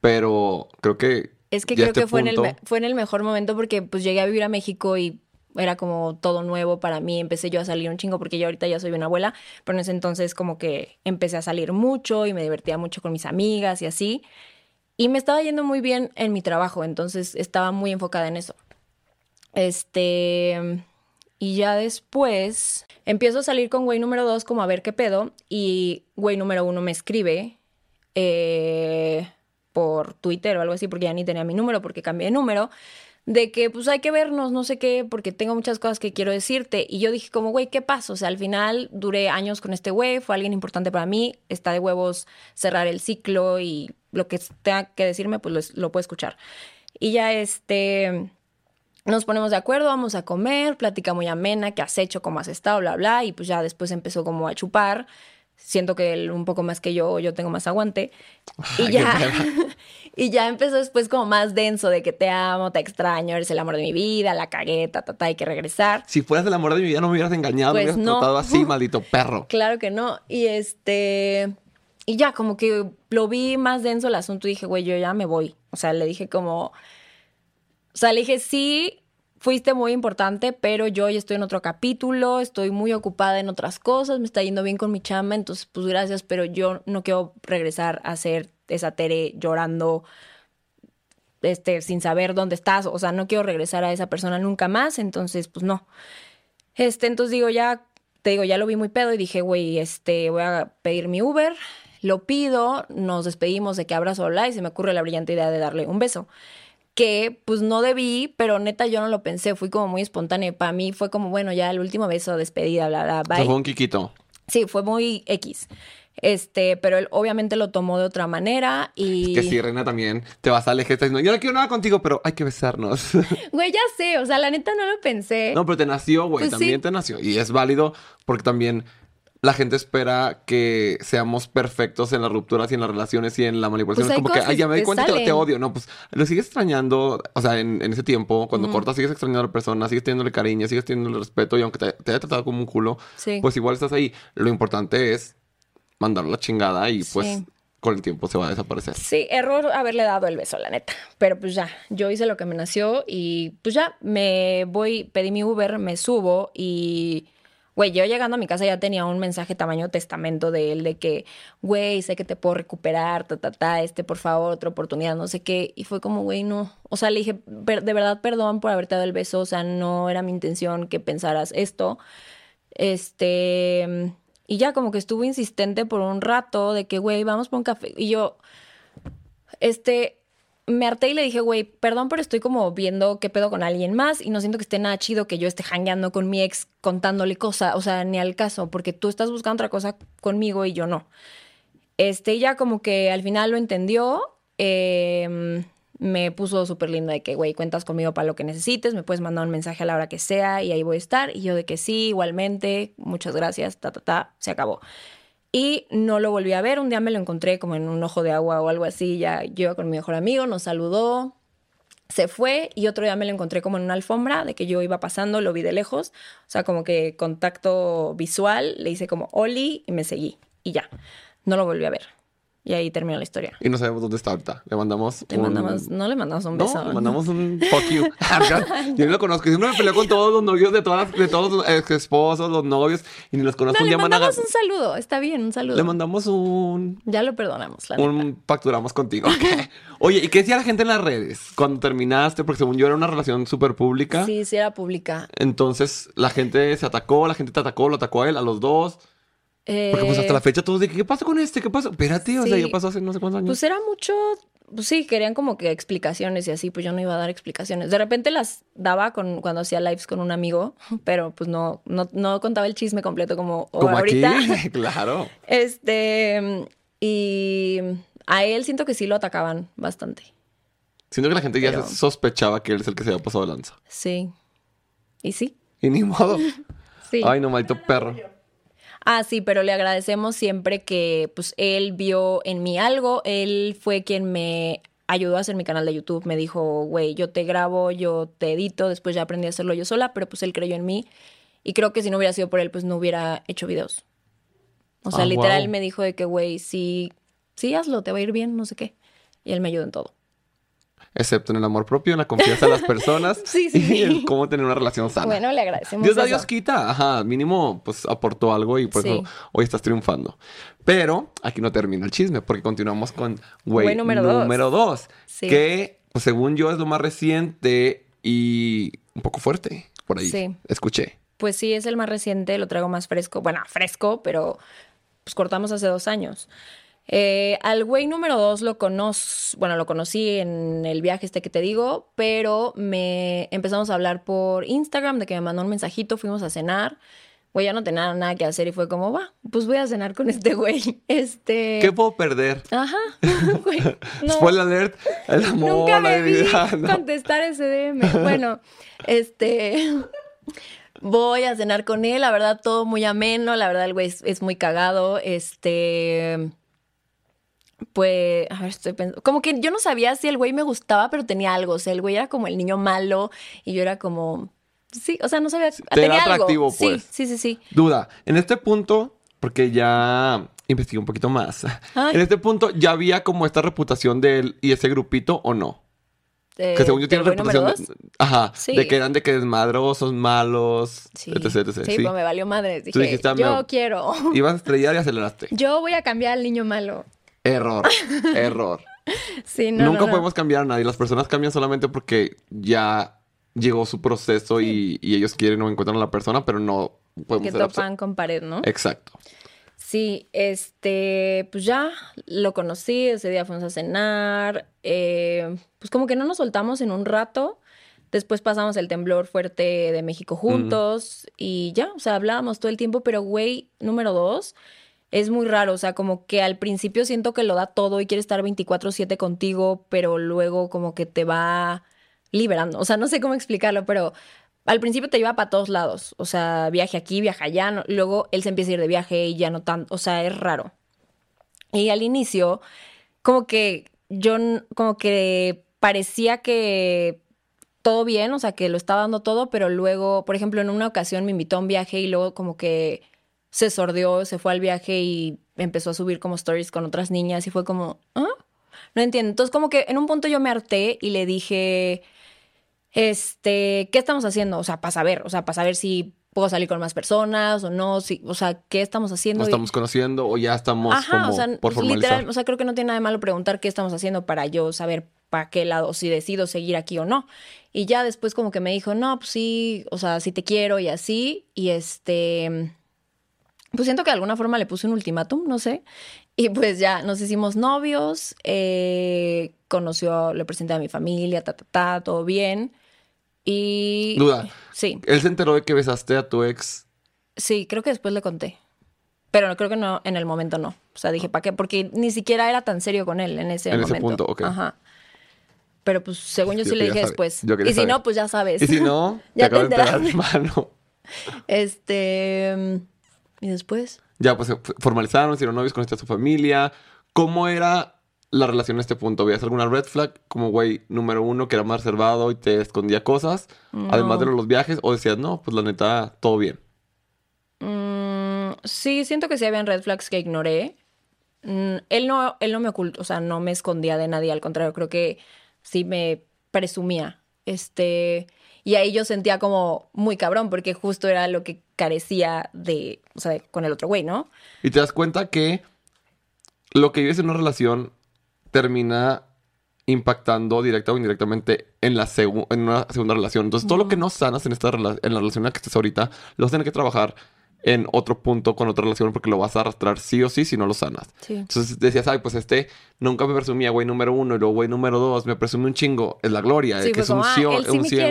pero creo que. Es que creo este que fue, en el, fue en el mejor momento porque pues llegué a vivir a México y era como todo nuevo para mí. Empecé yo a salir un chingo porque yo ahorita ya soy una abuela, pero en ese entonces como que empecé a salir mucho y me divertía mucho con mis amigas y así. Y me estaba yendo muy bien en mi trabajo, entonces estaba muy enfocada en eso. Este... Y ya después empiezo a salir con güey número dos como a ver qué pedo y güey número uno me escribe eh, por Twitter o algo así porque ya ni tenía mi número porque cambié de número de que pues hay que vernos, no sé qué, porque tengo muchas cosas que quiero decirte. Y yo dije como, güey, ¿qué pasa? O sea, al final duré años con este güey, fue alguien importante para mí, está de huevos cerrar el ciclo y lo que tenga que decirme, pues lo, lo puedo escuchar. Y ya este nos ponemos de acuerdo, vamos a comer, plática muy amena, qué has hecho, cómo has estado, bla, bla, y pues ya después empezó como a chupar. Siento que él un poco más que yo, yo tengo más aguante. <laughs> Y ya, <laughs> y ya empezó después como más denso de que te amo, te extraño, eres el amor de mi vida, la cagué, ta, ta, ta, hay que regresar. Si fueras el amor de mi vida, no me hubieras engañado, Pues me hubieras no. tratado así, <laughs> maldito perro. Claro que no. Y este. Y ya, como que lo vi más denso el asunto y dije, güey, yo ya me voy. O sea, le dije como. O sea, le dije, sí, fuiste muy importante, pero yo ya estoy en otro capítulo, estoy muy ocupada en otras cosas, me está yendo bien con mi chamba, entonces, pues gracias, pero yo no quiero regresar a ser esa Tere llorando. Este, sin saber dónde estás, o sea, no quiero regresar a esa persona nunca más, entonces, pues no. Este, entonces digo, ya, te digo, ya lo vi muy pedo y dije, güey, este, voy a pedir mi Uber, lo pido, nos despedimos de que abrazo hola y se me ocurre la brillante idea de darle un beso. Que pues no debí, pero neta yo no lo pensé, fui como muy espontáneo. Para mí fue como, bueno, ya el último beso, despedida, bla, bla, O sea, bye. fue un quiquito. Sí, fue muy X. Este, pero él obviamente lo tomó de otra manera y... Que sí, reina, también te vas a alejar. Estás diciendo, yo no quiero nada contigo, pero hay que besarnos. <laughs> Güey, ya sé, o sea, la neta no lo pensé. no, pero te nació, güey. Pues también sí. te nació. Y es válido porque también la gente espera que seamos perfectos en las rupturas y en las relaciones y en la manipulación. Pues es como que, ay, ya me di cuenta que te salen. odio. No, pues lo sigues extrañando. O sea, en, en ese tiempo, cuando cortas, sigues extrañando a la persona, sigues teniéndole cariño, sigues teniéndole respeto. Y aunque te, te haya tratado como un culo, Sí. pues igual estás ahí. Lo importante es mandarlo a la chingada y pues Sí. con el tiempo se va a desaparecer. Sí, error haberle dado el beso, la neta. Pero pues ya, yo hice lo que me nació y pues ya, me voy, pedí mi Uber, me subo y, güey, yo llegando a mi casa ya tenía un mensaje tamaño testamento de él de que, güey, sé que te puedo recuperar, ta, ta, ta, este, por favor, otra oportunidad, no sé qué. Y fue como, güey, no. O sea, le dije, "Per- de verdad, perdón por haberte dado el beso, o sea, no era mi intención que pensaras esto. Este, y ya como que estuvo insistente por un rato de que, güey, vamos por un café. Y yo, este, me harté y le dije, güey, perdón, pero estoy como viendo qué pedo con alguien más y no siento que esté nada chido que yo esté jangueando con mi ex contándole cosas, o sea, ni al caso, porque tú estás buscando otra cosa conmigo y yo no. Este, ya como que al final lo entendió. eh, me puso súper linda de que, güey, cuentas conmigo para lo que necesites, me puedes mandar un mensaje a la hora que sea y ahí voy a estar. Y yo de que sí, igualmente, muchas gracias, ta, ta, ta, se acabó. Y no lo volví a ver, un día me lo encontré como en un ojo de agua o algo así, ya yo iba con mi mejor amigo, nos saludó, se fue y otro día me lo encontré como en una alfombra de que yo iba pasando, lo vi de lejos, o sea, como que contacto visual, le hice como Oli y me seguí y ya, no lo volví a ver. Y ahí terminó la historia. Y no sabemos dónde está ahorita. Le mandamos Le un... mandamos, no le mandamos un beso. No, le mandamos un fuck you. <laughs> <laughs> Yo no lo conozco. Siempre me peleo con todos los novios de todas las- de todos los ex esposos, los novios, y ni los conozco. No, un le a mandamos un saludo, está bien, un saludo. Le mandamos un Ya lo perdonamos, la neta. un facturamos contigo. <laughs> ok. Oye, ¿y qué decía la gente en las redes cuando terminaste? Porque según yo era una relación súper pública. Sí, sí era pública. Entonces la gente se atacó, la gente te atacó, lo atacó a él, a los dos. Porque pues hasta Eh, la fecha todos de ¿qué pasa con este? ¿Qué pasó? Espérate, o sea, Sí. ya pasó hace no sé cuántos años. Pues era mucho, pues sí, querían como que explicaciones y así, pues yo no iba a dar explicaciones. De repente las daba con, cuando hacía lives con un amigo, pero pues no, no, no contaba el chisme completo como, o Como ahorita. aquí, <laughs> claro. Este, y a él siento que sí lo atacaban bastante. Siento que la gente ya sospechaba que él es el que se había pasado de lanza. Sí. Y sí, Y ni modo. <laughs> sí. Ay, no, maldito perro. Ah, sí, pero le agradecemos siempre que pues él vio en mí algo. Él fue quien me ayudó a hacer mi canal de YouTube. Me dijo, güey, yo te grabo, yo te edito. Después ya aprendí a hacerlo yo sola, pero pues él creyó en mí. Y creo que si no hubiera sido por él, pues no hubiera hecho videos. O sea, Ah, literal guau. me dijo de que, güey, sí, sí, hazlo, te va a ir bien, no sé qué. Y él me ayudó en todo. Excepto en el amor propio, en la confianza de las personas. <laughs> Sí, sí, Y en cómo tener una relación sana. Bueno, le agradecemos. Dios da. Dios quita. Ajá, mínimo, pues aportó algo y por eso hoy estás triunfando. Pero aquí no termina el chisme, porque continuamos con güey número dos. número dos. Que, pues, según yo, es lo más reciente y un poco fuerte. Por ahí. Sí. Escuché. Pues sí, es el más reciente, lo traigo más fresco. Bueno, fresco, pero pues cortamos hace dos años. Eh, al güey número dos lo conocí, bueno, lo conocí en el viaje este que te digo, pero me empezamos a hablar por Instagram de que me mandó un mensajito, fuimos a cenar. Güey, ya no tenía nada que hacer y fue como, va, pues voy a cenar con este güey. <laughs> Este. ¿Qué puedo perder? Ajá. <laughs> Güey, no. Spoiler alert. El amor, Nunca la me vi vida. <laughs> no. contestar ese DM. Bueno, este. Voy a cenar con él, la verdad, todo muy ameno. La verdad, el güey es, es muy cagado. Este. Pues, a ver, estoy pensando. Como que yo no sabía si el güey me gustaba, pero tenía algo. O sea, el güey era como el niño malo y yo era como. Sí, o sea, no sabía. Te tenía era atractivo, Sí, pues. Sí, sí, sí. Duda. En este punto, porque ya investigué un poquito más. Ay. En este punto, ¿ya había como esta reputación de él y ese grupito o no? Eh, Que según yo tiene ¿del güey número reputación. De, ajá. Sí. De que eran de que desmadrosos, malos, Sí, etc, etc. sí, Sí. pues me valió madre. Dije, dijiste, "Ah, yo me- quiero. Ibas a estrellar y aceleraste. Yo voy a cambiar al niño malo. Error. <laughs> Error. Sí, no, Nunca no, no. podemos cambiar a nadie. Las personas cambian solamente porque ya llegó su proceso y, y ellos quieren o encuentran a la persona, pero no podemos que ser topan con pared, ¿no? Exacto. Sí, este, pues ya lo conocí, ese día fuimos a cenar, eh, pues como que no nos soltamos en un rato, después pasamos el temblor fuerte de México juntos y ya, o sea, hablábamos todo el tiempo, pero güey, número dos, es muy raro, o sea, como que al principio siento que lo da todo y quiere estar 24/7 contigo, pero luego como que te va liberando, o sea, no sé cómo explicarlo, pero al principio te lleva para todos lados. O sea, viaje aquí, viaje allá. luego él se empieza a ir de viaje y ya no tanto. O sea, es raro. Y al inicio, como que yo, como que parecía que todo bien, o sea, que lo estaba dando todo, pero luego, por ejemplo, en una ocasión me invitó a un viaje y luego como que se sordió, se fue al viaje y empezó a subir como stories con otras niñas y fue como, ¿ah? No entiendo. Entonces, como que en un punto yo me harté y le dije, este, ¿qué estamos haciendo? O sea, para saber, o sea, para saber si puedo salir con más personas o no, si, o sea, ¿qué estamos haciendo? Nos Y- estamos conociendo o ya estamos Ajá, como o sea, por formalizar. literal, o sea, creo que no tiene nada de malo preguntar qué estamos haciendo para yo saber para qué lado, si decido seguir aquí o no. Y ya después como que me dijo, no, pues sí, o sea, sí te quiero y así. Y este, pues siento que de alguna forma le puse un ultimátum, no sé. Y pues ya nos hicimos novios, eh, conoció, le presenté a mi familia, ta, ta, ta, todo bien. Y... Duda. Sí, Él se enteró de que besaste a tu ex. sí, creo que después le conté. Pero no, creo que no, en el momento no. O sea, dije, ¿para qué? Porque ni siquiera era tan serio con él en ese En ese momento. punto, ok. Ajá. Pero pues según yo, Yo sí le dije saber. después. Yo Y si saber. no, pues ya sabes. Y si no, <laughs> te Ya acabo te de enterar, hermano. <laughs> Este. Y después. Ya, pues se formalizaron, hicieron novios, conociste a su familia. ¿Cómo era la relación en este punto? ¿Veías alguna red flag? Como güey número uno, que era más reservado y te escondía cosas. Además de los viajes. O decías, no, pues la neta, todo bien. Mm, sí, siento que sí habían red flags que ignoré. Mm, él no, él no me ocultó, o sea, no me escondía de nadie, al contrario, creo que sí me presumía. Este, y ahí yo sentía como muy cabrón, porque justo era lo que carecía de, o sea, con el otro güey, ¿no? Y te das cuenta que lo que vives en una relación termina impactando directa o indirectamente en, la en una segunda relación. Entonces, todo lo que no sanas en, esta en la relación en la que estés ahorita, lo vas a tener que trabajar en otro punto con otra relación porque lo vas a arrastrar sí o sí si no lo sanas. Sí. Entonces decías, ay, pues este nunca me presumía güey número uno y luego güey número dos, me presume un chingo, es la gloria, Sí, eh, que es un ah, sí, un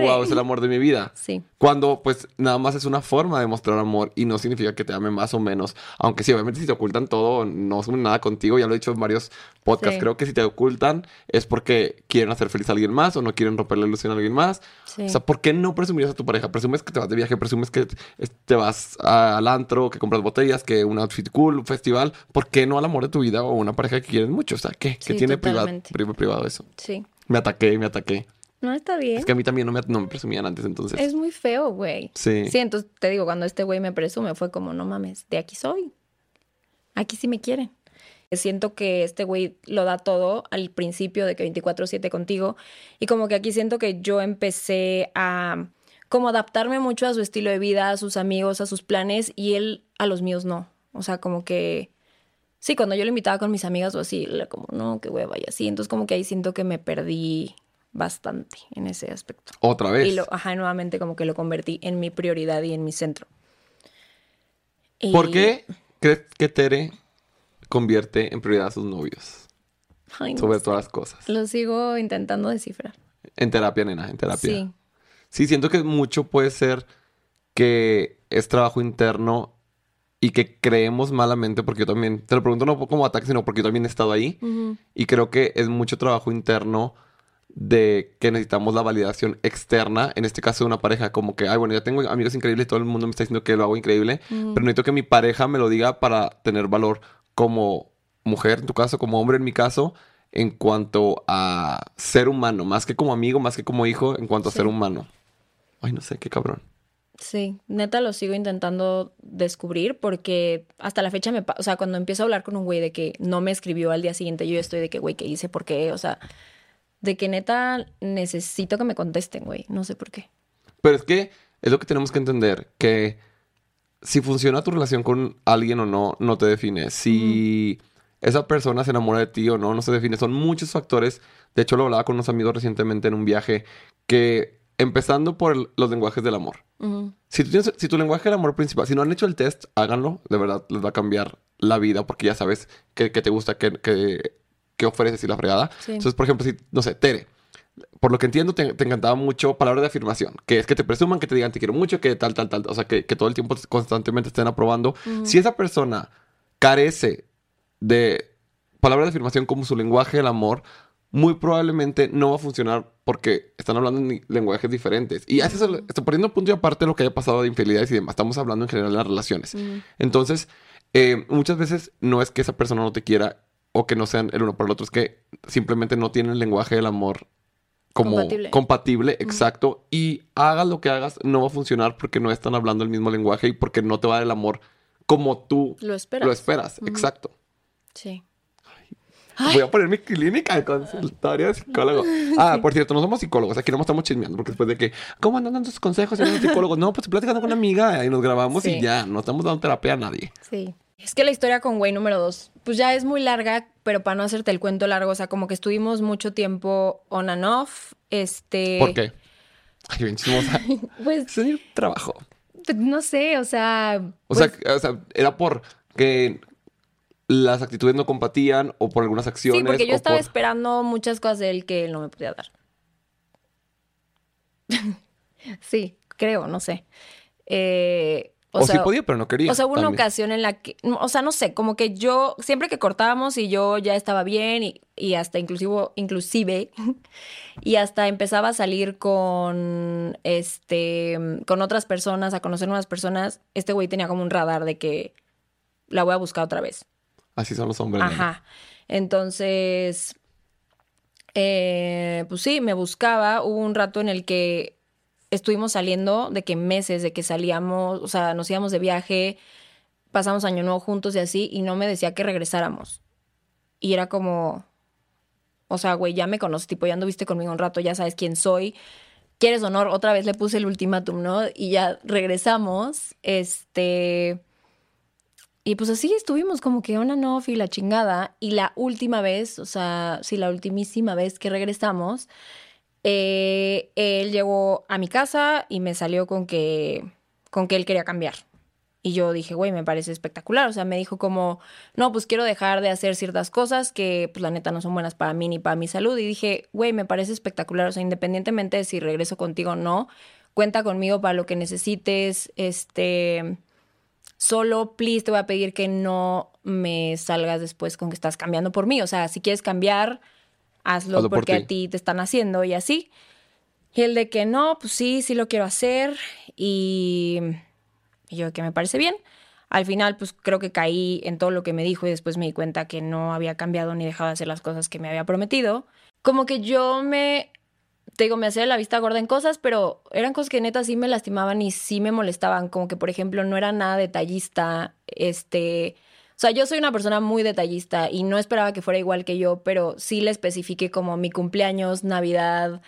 wow, es el amor de mi vida. Sí. Cuando, pues, nada más es una forma de mostrar amor y no significa que te ame más o menos. Aunque sí, obviamente, si te ocultan todo, no asumen nada contigo. Ya lo he dicho en varios podcasts. Creo que si te ocultan es porque quieren hacer feliz a alguien más o no quieren romper la ilusión a alguien más. O sea, ¿por qué no presumirías a tu pareja? Presumes que te vas de viaje, presumes que es- te vas a- al antro, que compras botellas, que un outfit cool, un festival. ¿Por qué no al amor de tu vida o una pareja que quieres mucho? O sea, ¿qué? ¿Qué Sí, tiene privado, privado eso? Sí. Me ataqué, me ataqué. No, está bien. Es que a mí también no me, no me presumían antes, entonces. Es muy feo, güey. Sí. Sí, entonces te digo, cuando este güey me presume, fue como, no mames, de aquí soy. Aquí sí me quieren. Siento que este güey lo da todo al principio de que 24/7 contigo y como que aquí siento que yo empecé a como adaptarme mucho a su estilo de vida, a sus amigos, a sus planes y él a los míos no. O sea, como que sí, cuando yo lo invitaba con mis amigas o así, era como, no, qué hueva y así. Entonces como que ahí siento que me perdí bastante en ese aspecto. Otra vez. Y lo, ajá, nuevamente como que lo convertí en mi prioridad y en mi centro. Y- ¿Por qué crees que Tere convierte en prioridad a sus novios? Ay, no sobre sé. todas las cosas. Lo sigo intentando descifrar. En terapia, nena, en terapia. Sí. Sí, siento que mucho puede ser que es trabajo interno y que creemos malamente, porque yo también, te lo pregunto no como ataque, sino porque yo también he estado ahí. Y creo que es mucho trabajo interno de que necesitamos la validación externa, en este caso de una pareja, como que, ay, bueno, ya tengo amigos increíbles, todo el mundo me está diciendo que lo hago increíble, Ujú. pero necesito que mi pareja me lo diga para tener valor como mujer, en tu caso, como hombre, en mi caso, en cuanto a ser humano, más que como amigo, más que como hijo, en cuanto a ser humano. Ay, no sé, qué cabrón. Sí, neta lo sigo intentando descubrir porque hasta la fecha me pasa, o sea, cuando empiezo a hablar con un güey de que no me escribió al día siguiente, yo estoy de que, güey, ¿qué hice? ¿Por qué? O sea, de que neta necesito que me contesten, güey, no sé por qué. Pero es que es lo que tenemos que entender, que si funciona tu relación con alguien o no, no te define. Si esa persona se enamora de ti o no, no se define. Son muchos factores. De hecho, lo hablaba con unos amigos recientemente en un viaje, que empezando por los lenguajes del amor. Si, tú tienes- si tu lenguaje del amor principal, si no han hecho el test, háganlo. De verdad, les va a cambiar la vida porque ya sabes que, que te gusta, que, que, que ofreces y la fregada. Sí. Entonces, por ejemplo, si, no sé, Tere, por lo que entiendo, te, te encantaba mucho palabras de afirmación, que es que te presuman, que te digan te quiero mucho, que tal, tal, tal. O sea, que, que todo el tiempo constantemente estén aprobando. Si esa persona carece de palabras de afirmación como su lenguaje del amor, muy probablemente no va a funcionar porque están hablando en lenguajes diferentes. Y eso es estoy poniendo punto y aparte lo que haya pasado de infidelidades y demás. Estamos hablando en general de las relaciones. Entonces, eh, muchas veces no es que esa persona no te quiera o que no sean el uno para el otro, es que simplemente no tienen el lenguaje del amor como Compatible. compatible, exacto. Y hagas lo que hagas, no va a funcionar porque no están hablando el mismo lenguaje y porque no te va a dar el amor como tú Lo esperas. lo esperas. Exacto. Sí. Voy a poner mi clínica de consultorio de psicólogo. Ah, por cierto, no somos psicólogos, aquí no estamos chismeando, porque después de que, ¿cómo andan dando sus consejos? ¿Eres psicólogos? No, pues platicando con una amiga y nos grabamos Sí. y ya, no estamos dando terapia a nadie. Sí. Es que la historia con güey número dos, pues ya es muy larga, pero para no hacerte el cuento largo, o sea, como que estuvimos mucho tiempo on and off. Este. ¿Por qué? Ay, bien chismosa. <laughs> Pues, Es trabajo. pues, no sé, o sea. O, pues, sea, o sea, era por que las actitudes no compatían o por algunas acciones. Sí, porque yo o estaba por- esperando muchas cosas de él que él no me podía dar. <laughs> sí, creo, no sé. Eh, O, sí podía, pero no quería. O sea, hubo una ocasión en la que, o sea, no sé, como que yo, siempre que cortábamos y yo ya estaba bien y, y hasta inclusive, inclusive, <laughs> y hasta empezaba a salir con, este, con otras personas, a conocer nuevas personas, este güey tenía como un radar de que la voy a buscar otra vez. Así son los hombres. Ajá. Entonces, eh, pues sí, me buscaba. Hubo un rato en el que estuvimos saliendo, de que meses, de que salíamos, o sea, nos íbamos de viaje, pasamos año nuevo juntos y así, y no me decía que regresáramos. Y era como, o sea, güey, ya me conoces, tipo, ya anduviste conmigo un rato, ya sabes quién soy. ¿Quieres honor? Otra vez le puse el ultimátum, ¿no? Y ya regresamos, este... Y pues así estuvimos como que una no y la chingada. Y la última vez, o sea, sí, la ultimísima vez que regresamos, eh, él llegó a mi casa y me salió con que, con que él quería cambiar. Y yo dije, güey, me parece espectacular. O sea, me dijo como, no, pues quiero dejar de hacer ciertas cosas que, pues la neta, no son buenas para mí ni para mi salud. Y dije, güey, me parece espectacular. O sea, independientemente de si regreso contigo o no, cuenta conmigo para lo que necesites. Este, solo, please, te voy a pedir que no me salgas después con que estás cambiando por mí. O sea, si quieres cambiar, hazlo, Hazlo por porque ti. a ti te están haciendo y así. Y el de que no, pues sí, sí lo quiero hacer. Y, y yo que me parece bien. Al final, pues creo que caí en todo lo que me dijo y después me di cuenta que no había cambiado ni dejado de hacer las cosas que me había prometido. Como que yo me, te digo, me hacía la vista gorda en cosas, pero eran cosas que neta sí me lastimaban y sí me molestaban. Como que, por ejemplo, no era nada detallista. Este. O sea, yo soy una persona muy detallista y no esperaba que fuera igual que yo, pero sí le especifiqué como mi cumpleaños, Navidad,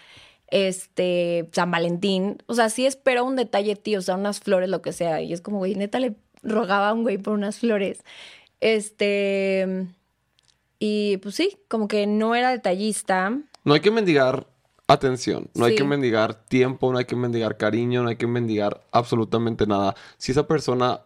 este, San Valentín. O sea, sí espero un detalle, tío, o sea, unas flores, lo que sea. Y es como, güey, neta le rogaba a un güey por unas flores. Este. Y pues sí, como que no era detallista. No hay que mendigar atención, no hay que mendigar tiempo, no hay que mendigar cariño, no hay que mendigar absolutamente nada. Si esa persona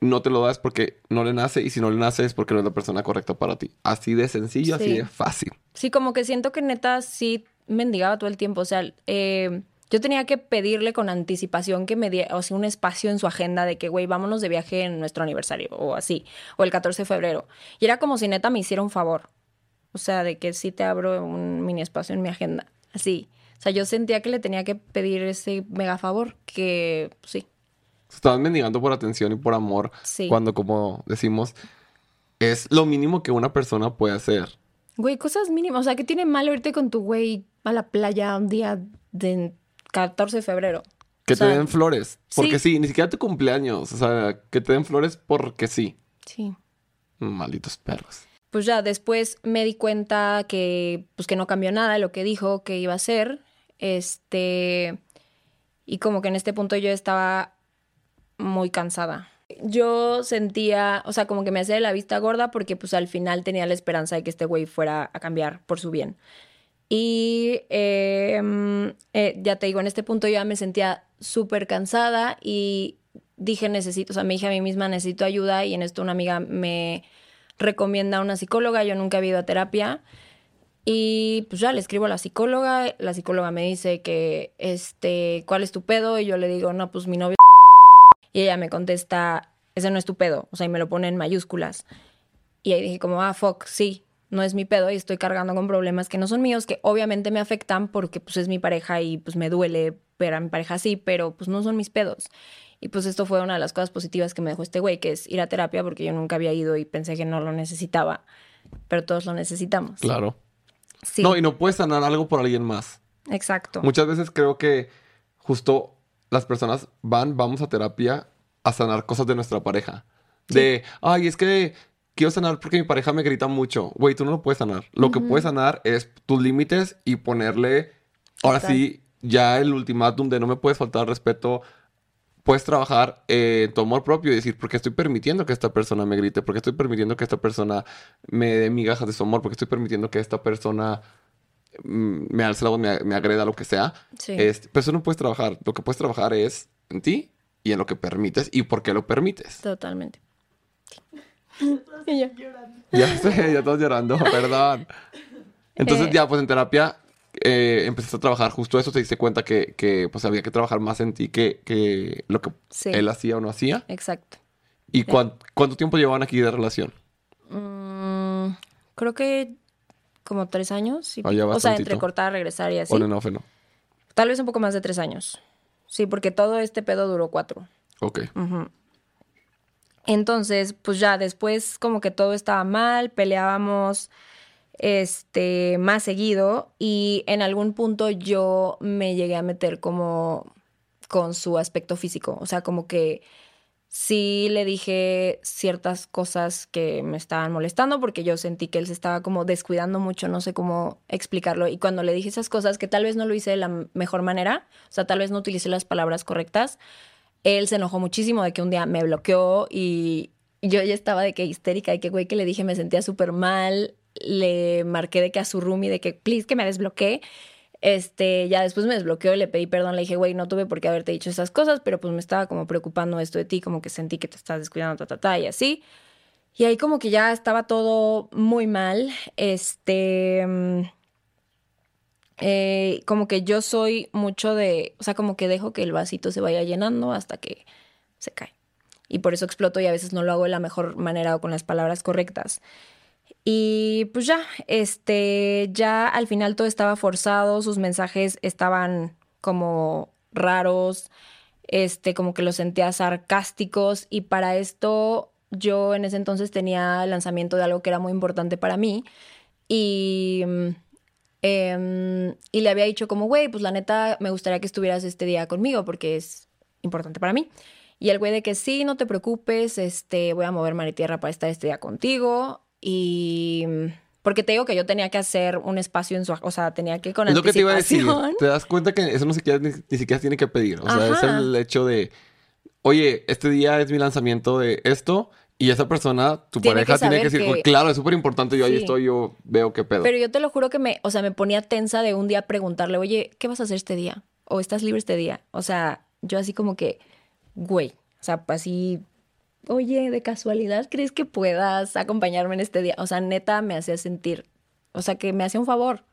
no te lo da es porque no le nace y si no le nace es porque no es la persona correcta para ti. Así de sencillo, así Sí. de fácil. Sí, como que siento que neta sí mendigaba todo el tiempo. O sea, eh, yo tenía que pedirle con anticipación que me diera, o sea, un espacio en su agenda de que, güey, vámonos de viaje en nuestro aniversario, o así, o el 14 de febrero. Y era como si neta me hiciera un favor. O sea, de que sí te abro un mini espacio en mi agenda. Así. O sea, yo sentía que le tenía que pedir ese mega favor, que pues, sí. Estás mendigando por atención y por amor Sí. cuando, como decimos, es lo mínimo que una persona puede hacer. Güey, cosas mínimas. O sea, que tiene mal irte con tu güey a la playa un día de 14 de febrero? Que O sea, te den flores. Porque sí. sí. ni siquiera tu cumpleaños. O sea, que te den flores porque sí. Sí. Malditos perros. Pues ya después me di cuenta que, pues que no cambió nada lo que dijo que iba a hacer. Este. Y como que en este punto yo estaba muy cansada. Yo sentía, o sea, como que me hacía la vista gorda porque pues al final tenía la esperanza de que este güey fuera a cambiar por su bien. Y mm, eh, ya te digo, en este punto ya me sentía súper cansada y dije necesito, o sea, me dije a mí misma necesito ayuda y en esto una amiga me recomienda a una psicóloga, yo nunca había ido a terapia y pues ya le escribo a la psicóloga, la psicóloga me dice que, este, ¿cuál es tu pedo? Y yo le digo, no, pues mi novio y ella me contesta, ese no es tu pedo, o sea, y me lo pone en mayúsculas. Y ahí dije como, ah, fuck, sí, no es mi pedo y estoy cargando con problemas que no son míos, que obviamente me afectan porque pues es mi pareja y pues me duele ver a mi pareja así, pero pues no son mis pedos. Y pues esto fue una de las cosas positivas que me dejó este güey, que es ir a terapia porque yo nunca había ido y pensé que no lo necesitaba, pero todos lo necesitamos. Claro. Sí, No, y no puedes sanar algo por alguien más. exacto. Muchas veces creo que justo las personas van, vamos a terapia a sanar cosas de nuestra pareja. De, ay, es que quiero sanar porque mi pareja me grita mucho. Güey, tú no lo puedes sanar. Lo que puedes sanar es tus límites y ponerle, ahora sí, ya el ultimátum de no me puedes faltar al respeto. Puedes trabajar eh, en tu amor propio y decir, ¿por qué estoy permitiendo que esta persona me grite? ¿Por qué estoy permitiendo que esta persona me dé migajas de su amor? ¿Por qué estoy permitiendo que esta persona mm, me alce la voz, me, me agreda, lo que sea? Sí. Este, pero eso no puedes trabajar. Lo que puedes trabajar es en ti y en lo que permites y por qué lo permites. Totalmente. <laughs> Y yo, Llorando. Ya sé, ya estás llorando, perdón. <laughs> Entonces Eh. ya, pues en terapia eh, empezaste a trabajar justo eso, te diste cuenta que, que, pues había que trabajar más en ti que, que lo que Sí. él hacía o no hacía. Exacto. ¿Y cuán- cuánto tiempo llevaban aquí de relación? Mm, creo que como tres años. y- Ah, ya o sea, entre cortar, regresar y así. ¿O no, no, no? Tal vez un poco más de tres años. Sí, porque todo este pedo duró cuatro. Ok. Entonces, pues ya después como que todo estaba mal, peleábamos este más seguido y en algún punto yo me llegué a meter como con su aspecto físico, o sea, como que sí le dije ciertas cosas que me estaban molestando porque yo sentí que él se estaba como descuidando mucho, no sé cómo explicarlo. Y cuando le dije esas cosas, que tal vez no lo hice de la mejor manera, o sea, tal vez no utilicé las palabras correctas, él se enojó muchísimo de que un día me bloqueó y yo ya estaba de que histérica y que güey que le dije me sentía súper mal, le marqué de que a su roomie de que please que me desbloquee. Este, ya después me desbloqueó, le pedí perdón, le dije, güey, no tuve por qué haberte dicho esas cosas, pero pues me estaba como preocupando esto de ti, como que sentí que te estás descuidando, ta, ta, ta, y así. Y ahí como que ya estaba todo muy mal. Este, mm, eh, como que yo soy mucho de, o sea, como que dejo que el vasito se vaya llenando hasta que se cae. Y por eso exploto y a veces no lo hago de la mejor manera o con las palabras correctas. Y pues ya, este, ya al final todo estaba forzado, sus mensajes estaban como raros, este, como que los sentía sarcásticos y para esto yo en ese entonces tenía el lanzamiento de algo que era muy importante para mí y, mm, em, y le había dicho como, güey, pues la neta me gustaría que estuvieras este día conmigo porque es importante para mí. Y el güey de que sí, no te preocupes, este, voy a mover mar y tierra para estar este día contigo. Y porque te digo que yo tenía que hacer un espacio en su, o sea, tenía que con Es lo que te iba a decir. Te das cuenta que eso no siquiera, ni, ni siquiera tiene que pedir. O sea, es el hecho de, oye, este día es mi lanzamiento de esto. Y esa persona, tu Tiene pareja, que tiene que decir, que- claro, es súper importante, yo ahí estoy, yo veo qué pedo. Pero yo te lo juro que me, o sea, me ponía tensa de un día preguntarle, oye, ¿qué vas a hacer este día? ¿O estás libre este día? O sea, yo así como que, güey, o sea, así, oye, de casualidad, ¿crees que puedas acompañarme en este día? O sea, neta me hacía sentir, o sea, que me hacía un favor.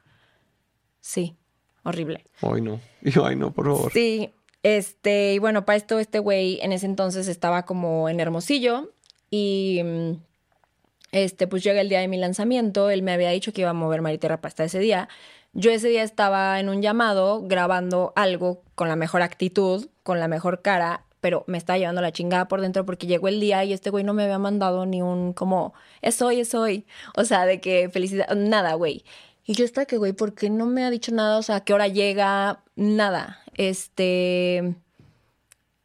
Sí, horrible. Ay, no. <laughs> Ay, no, por favor. Sí, este, y bueno, para esto este güey en ese entonces estaba como en Hermosillo y mm, este, pues llega el día de mi lanzamiento, él me había dicho que iba a mover Mariterra para hasta ese día. Yo ese día estaba en un llamado grabando algo con la mejor actitud, con la mejor cara, pero me estaba llevando la chingada por dentro porque llegó el día y este güey no me había mandado ni un como, es hoy, es hoy. O sea, de que felicidad, nada, güey. Y yo estaba que, güey, ¿por qué no me ha dicho nada? O sea, ¿a qué hora llega? Nada. Este.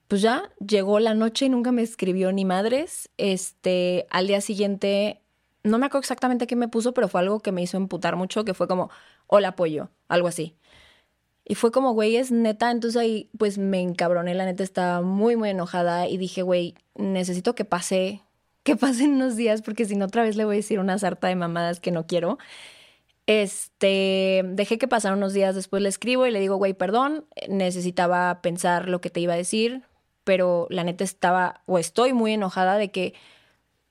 Pues ya, llegó la noche y nunca me escribió ni madres. Este, al día siguiente, no me acuerdo exactamente qué me puso, pero fue algo que me hizo emputar mucho, que fue como, hola apoyo, algo así. Y fue como, güey, es neta. Entonces ahí, pues me encabroné, la neta estaba muy, muy enojada y dije, güey, necesito que pase, que <laughs> pasen unos días, porque si no, otra vez le voy a decir una sarta de mamadas que no quiero. Este, dejé que pasaran unos días, después le escribo y le digo, güey, perdón, necesitaba pensar lo que te iba a decir, pero la neta estaba, o estoy muy enojada de que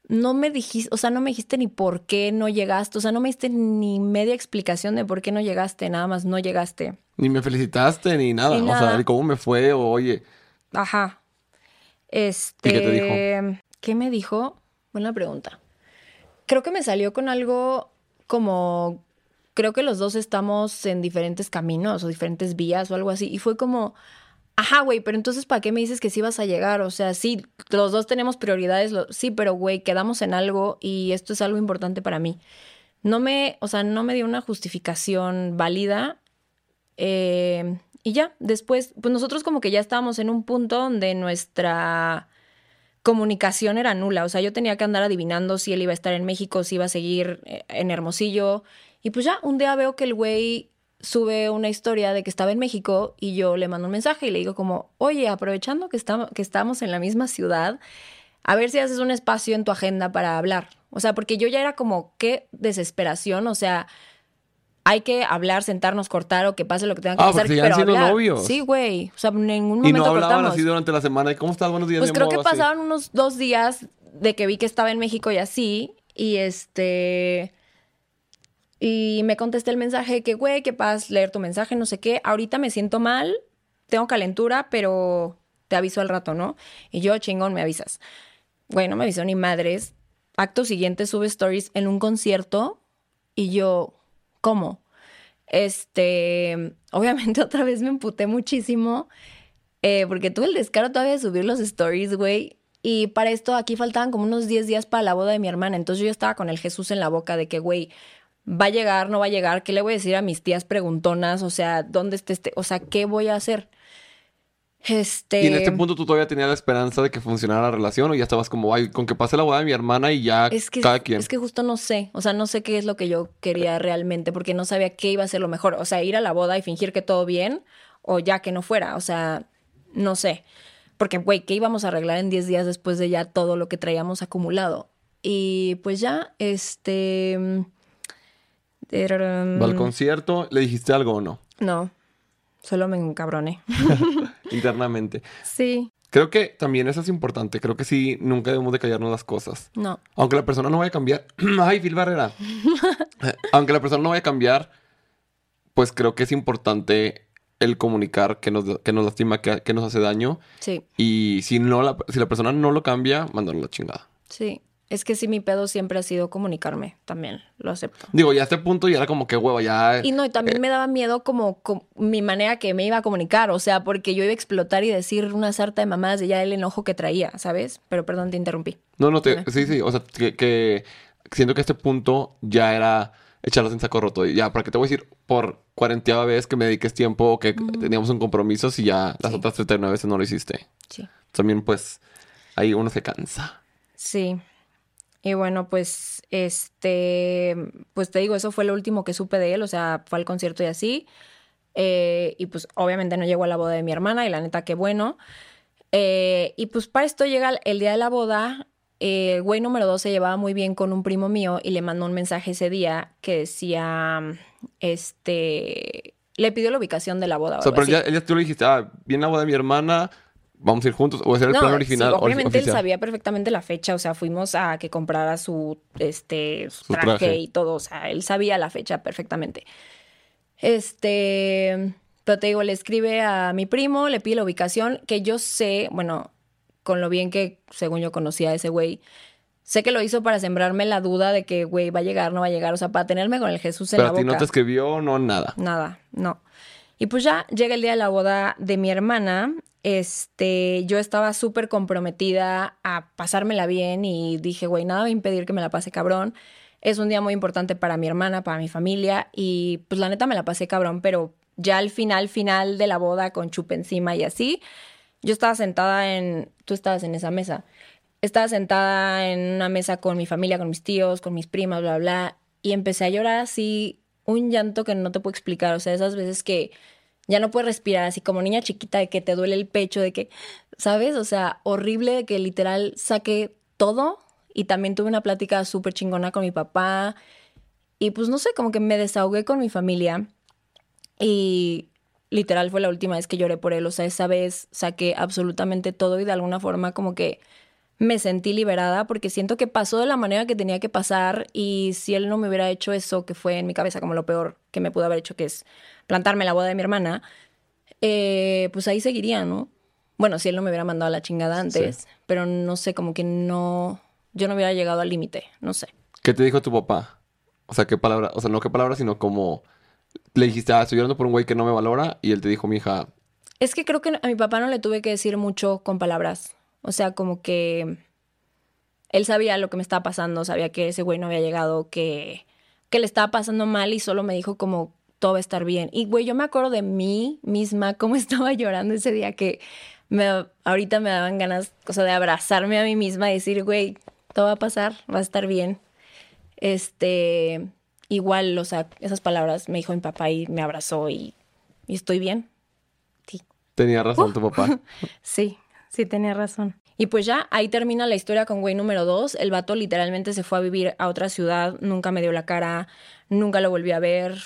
no me dijiste, o sea, no me dijiste ni por qué no llegaste, o sea, no me diste ni media explicación de por qué no llegaste, nada más no llegaste. Ni me felicitaste, ni nada. Ni O sea, cómo me fue, o oye. Ajá. Este. ¿Y qué te dijo? ¿Qué me dijo? Buena pregunta. Creo que me salió con algo como. Creo que los dos estamos en diferentes caminos o diferentes vías o algo así. Y fue como. Ajá, güey, pero entonces, ¿para qué me dices que sí vas a llegar? O sea, sí, los dos tenemos prioridades, lo- sí, pero, güey, quedamos en algo y esto es algo importante para mí. No me, o sea, no me dio una justificación válida eh, y ya, después, pues nosotros como que ya estábamos en un punto donde nuestra comunicación era nula. O sea, yo tenía que andar adivinando si él iba a estar en México, si iba a seguir eh, en Hermosillo. Y pues ya, un día veo que el güey sube una historia de que estaba en México y yo le mando un mensaje y le digo como, oye, aprovechando que, estamos que estamos en la misma ciudad, a ver si haces un espacio en tu agenda para hablar. O sea, porque yo ya era como, qué desesperación, o sea, hay que hablar, sentarnos, cortar o que pase lo que tenga que Ah, pasar. porque pero hablar. novios. Sí, güey. O sea, en ningún Y momento no hablaban cortamos. así durante la semana. ¿Y cómo estás? Buenos días, Pues creo que o así. pasaban unos dos días de que vi que estaba en México y así. Y este. Y me contesté el mensaje que, güey, que paz leer tu mensaje, no sé qué. Ahorita me siento mal, tengo calentura, pero te aviso al rato, ¿no? Y yo, chingón, me avisas. Güey, no me avisó ni madres. Acto siguiente sube stories en un concierto y yo, ¿cómo? Este, obviamente <laughs> otra vez me emputé muchísimo eh, porque tuve el descaro todavía de subir los stories, güey. Y para esto aquí faltaban como unos 10 días para la boda de mi hermana. Entonces yo estaba con el Jesús en la boca de que, güey, va a llegar, no va a llegar, ¿qué le voy a decir a mis tías preguntonas? O sea, ¿dónde está este? O sea, ¿qué voy a hacer? Este... Y en este punto tú todavía tenías la esperanza de que funcionara la relación o ya estabas como, ay, con que pase la boda de mi hermana y ya es que, cada quien. Es que justo no sé, o sea, no sé qué es lo que yo quería realmente porque no sabía qué iba a ser lo mejor. O sea, ir a la boda y fingir que todo bien o ya que no fuera, o sea, no sé. Porque, güey, ¿qué íbamos a arreglar en 10 días después de ya todo lo que traíamos acumulado? Y pues ya, este... ¿Va al concierto? ¿Le dijiste algo o no? No, solo me encabroné. <laughs> <laughs> Internamente. Sí. Creo que también eso es importante. Creo que sí, nunca debemos de callarnos las cosas. No. Aunque la persona no vaya a cambiar. <clears throat> Ay, Phil Barrera. <laughs> Aunque la persona no vaya a cambiar, pues creo que es importante el comunicar que nos, que nos lastima, que, que nos hace daño. Sí. Y si, no la, si la persona no lo cambia, mandarlo a la chingada. Sí. Es que sí, mi pedo siempre ha sido comunicarme, también, lo acepto. Digo, ya a este punto ya era como que huevo, ya... Y no, y también eh, me daba miedo como, como mi manera que me iba a comunicar, o sea, porque yo iba a explotar y decir una sarta de mamadas de ya el enojo que traía, ¿sabes? Pero perdón, te interrumpí. No, no, te, sí, sí, o sea, que, que siento que a este punto ya era echarlas en saco roto. Y ya, ¿para qué te voy a decir? Por cuarenteava vez que me dediques tiempo, que teníamos un compromiso, si ya las Sí. otras 39 veces no lo hiciste. Sí. También, pues, ahí uno se cansa. Sí. Y bueno, pues, este, pues te digo, eso fue lo último que supe de él, o sea, fue al concierto y así. Eh, y pues obviamente no llegó a la boda de mi hermana y la neta, qué bueno. Eh, y pues para esto llega el día de la boda. eh, El güey número dos se llevaba muy bien con un primo mío y le mandó un mensaje ese día que decía, este, le pidió la ubicación de la boda. o sea, pero ya, ya tú le dijiste, ah, viene la boda de mi hermana, vamos a ir juntos. O ese era el plan original. ori- obviamente él sabía perfectamente la fecha, o sea, fuimos a que comprara su, este, su Su traje, traje. y todo, o sea, él sabía la fecha perfectamente. Este, pero te digo, le escribe a mi primo, le pide la ubicación, que yo sé, bueno, con lo bien que según yo conocía a ese güey, sé que lo hizo para sembrarme la duda de que, güey, va a llegar, no va a llegar, o sea, para tenerme con el Jesús en Pero la a ti no te escribió, no nada. Nada, no. Y pues ya llega el día de la boda de mi hermana. Este, yo estaba súper comprometida a pasármela bien y dije, güey, nada va a impedir que me la pase cabrón. Es un día muy importante para mi hermana, para mi familia y pues la neta me la pasé cabrón, pero ya al final, final de la boda con chupe encima y así, yo estaba sentada en, tú estabas en esa mesa, estaba sentada en una mesa con mi familia, con mis tíos, con mis primas, bla, bla, y empecé a llorar así, un llanto que no te puedo explicar, o sea, esas veces que ya no puedes respirar, así como niña chiquita, de que te duele el pecho, de que, ¿sabes? O sea, horrible de que literal saqué todo y también tuve una plática súper chingona con mi papá y pues no sé, como que me desahogué con mi familia y literal fue la última vez que lloré por él, o sea, esa vez saqué absolutamente todo y de alguna forma como que me sentí liberada porque siento que pasó de la manera que tenía que pasar y si él no me hubiera hecho eso, que fue en mi cabeza como lo peor que me pudo haber hecho, que es plantarme la boda de mi hermana, eh, pues ahí seguiría, ¿no? Bueno, si él no me hubiera mandado a la chingada antes, pero no sé, como que no, yo no hubiera llegado al límite, no sé. ¿Qué te dijo tu papá? O sea, qué palabra, o sea, no qué palabra, sino como le dijiste, ah, estoy llorando por un güey que no me valora, y él te dijo, mi hija, Es que creo que a mi papá no le tuve que decir mucho con palabras. O sea, como que él sabía lo que me estaba pasando, sabía que ese güey no había llegado, que, que le estaba pasando mal y solo me dijo como todo va a estar bien. Y güey, yo me acuerdo de mí misma, cómo <laughs> estaba llorando ese día que me, ahorita me daban ganas, o sea, de abrazarme a mí misma y decir, güey, todo va a pasar, va a estar bien. Este, igual, o sea, esas palabras me dijo mi papá y me abrazó y, y estoy bien. Sí. tenía razón tu <laughs> papá. Sí, sí tenía razón. Y pues ya, ahí termina la historia con güey número dos. El vato literalmente se fue a vivir a otra ciudad, nunca me dio la cara, nunca lo volví a ver,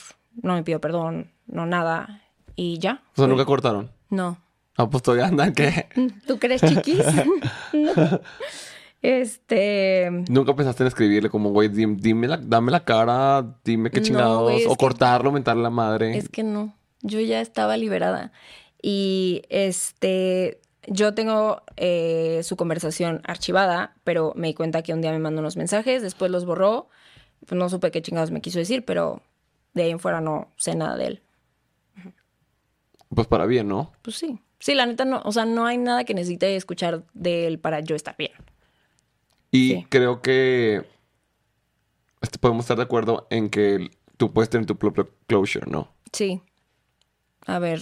no me pidió perdón, no nada. Y ya. O sea, nunca cortaron. No. Ah, pues todavía andan, ¿qué? <laughs> ¿Tú crees, chiquis? <laughs> No. Este. Nunca pensaste en escribirle como, güey, dim- dime la, dame la cara, dime qué No, chingados, güey, o que- cortarlo, mentarle la madre. Es que no, yo ya estaba liberada. Y este, yo tengo eh, su conversación archivada, pero me di cuenta que un día me mandó unos mensajes, después los borró. Pues no supe qué chingados me quiso decir, pero de ahí en fuera no sé nada de él. Pues para bien, ¿no? Pues sí. Sí, la neta no, o sea, no hay nada que necesite escuchar de él para yo estar bien. Y Sí. creo que este, podemos estar de acuerdo en que tú puedes tener tu propio closure, ¿no? Sí. A ver,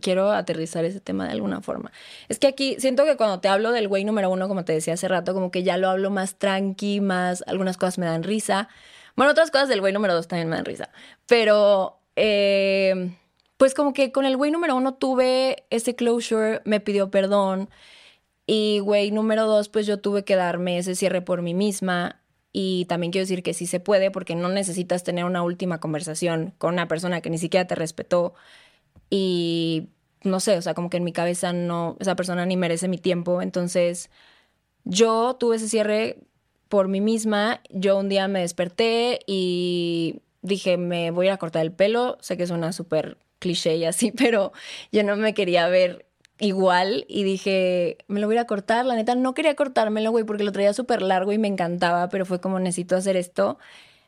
quiero aterrizar ese tema de alguna forma. Es que aquí siento que cuando te hablo del güey número uno, como te decía hace rato, como que ya lo hablo más tranqui, más algunas cosas me dan risa. Bueno, otras cosas del güey número dos también me dan risa. Pero, eh, pues como que con el güey número uno tuve ese closure, me pidió perdón. Y güey número dos, pues yo tuve que darme ese cierre por mí misma. Y también quiero decir que sí se puede porque no necesitas tener una última conversación con una persona que ni siquiera te respetó. Y no sé, o sea, como que en mi cabeza no, esa persona ni merece mi tiempo. Entonces, yo tuve ese cierre por mí misma. Yo un día me desperté y dije, me voy a cortar el pelo. Sé que suena súper cliché y así, <laughs> pero yo no me quería ver igual y dije, me lo voy a cortar. La neta, no quería cortármelo, güey, porque lo traía súper largo y me encantaba, pero fue como necesito hacer esto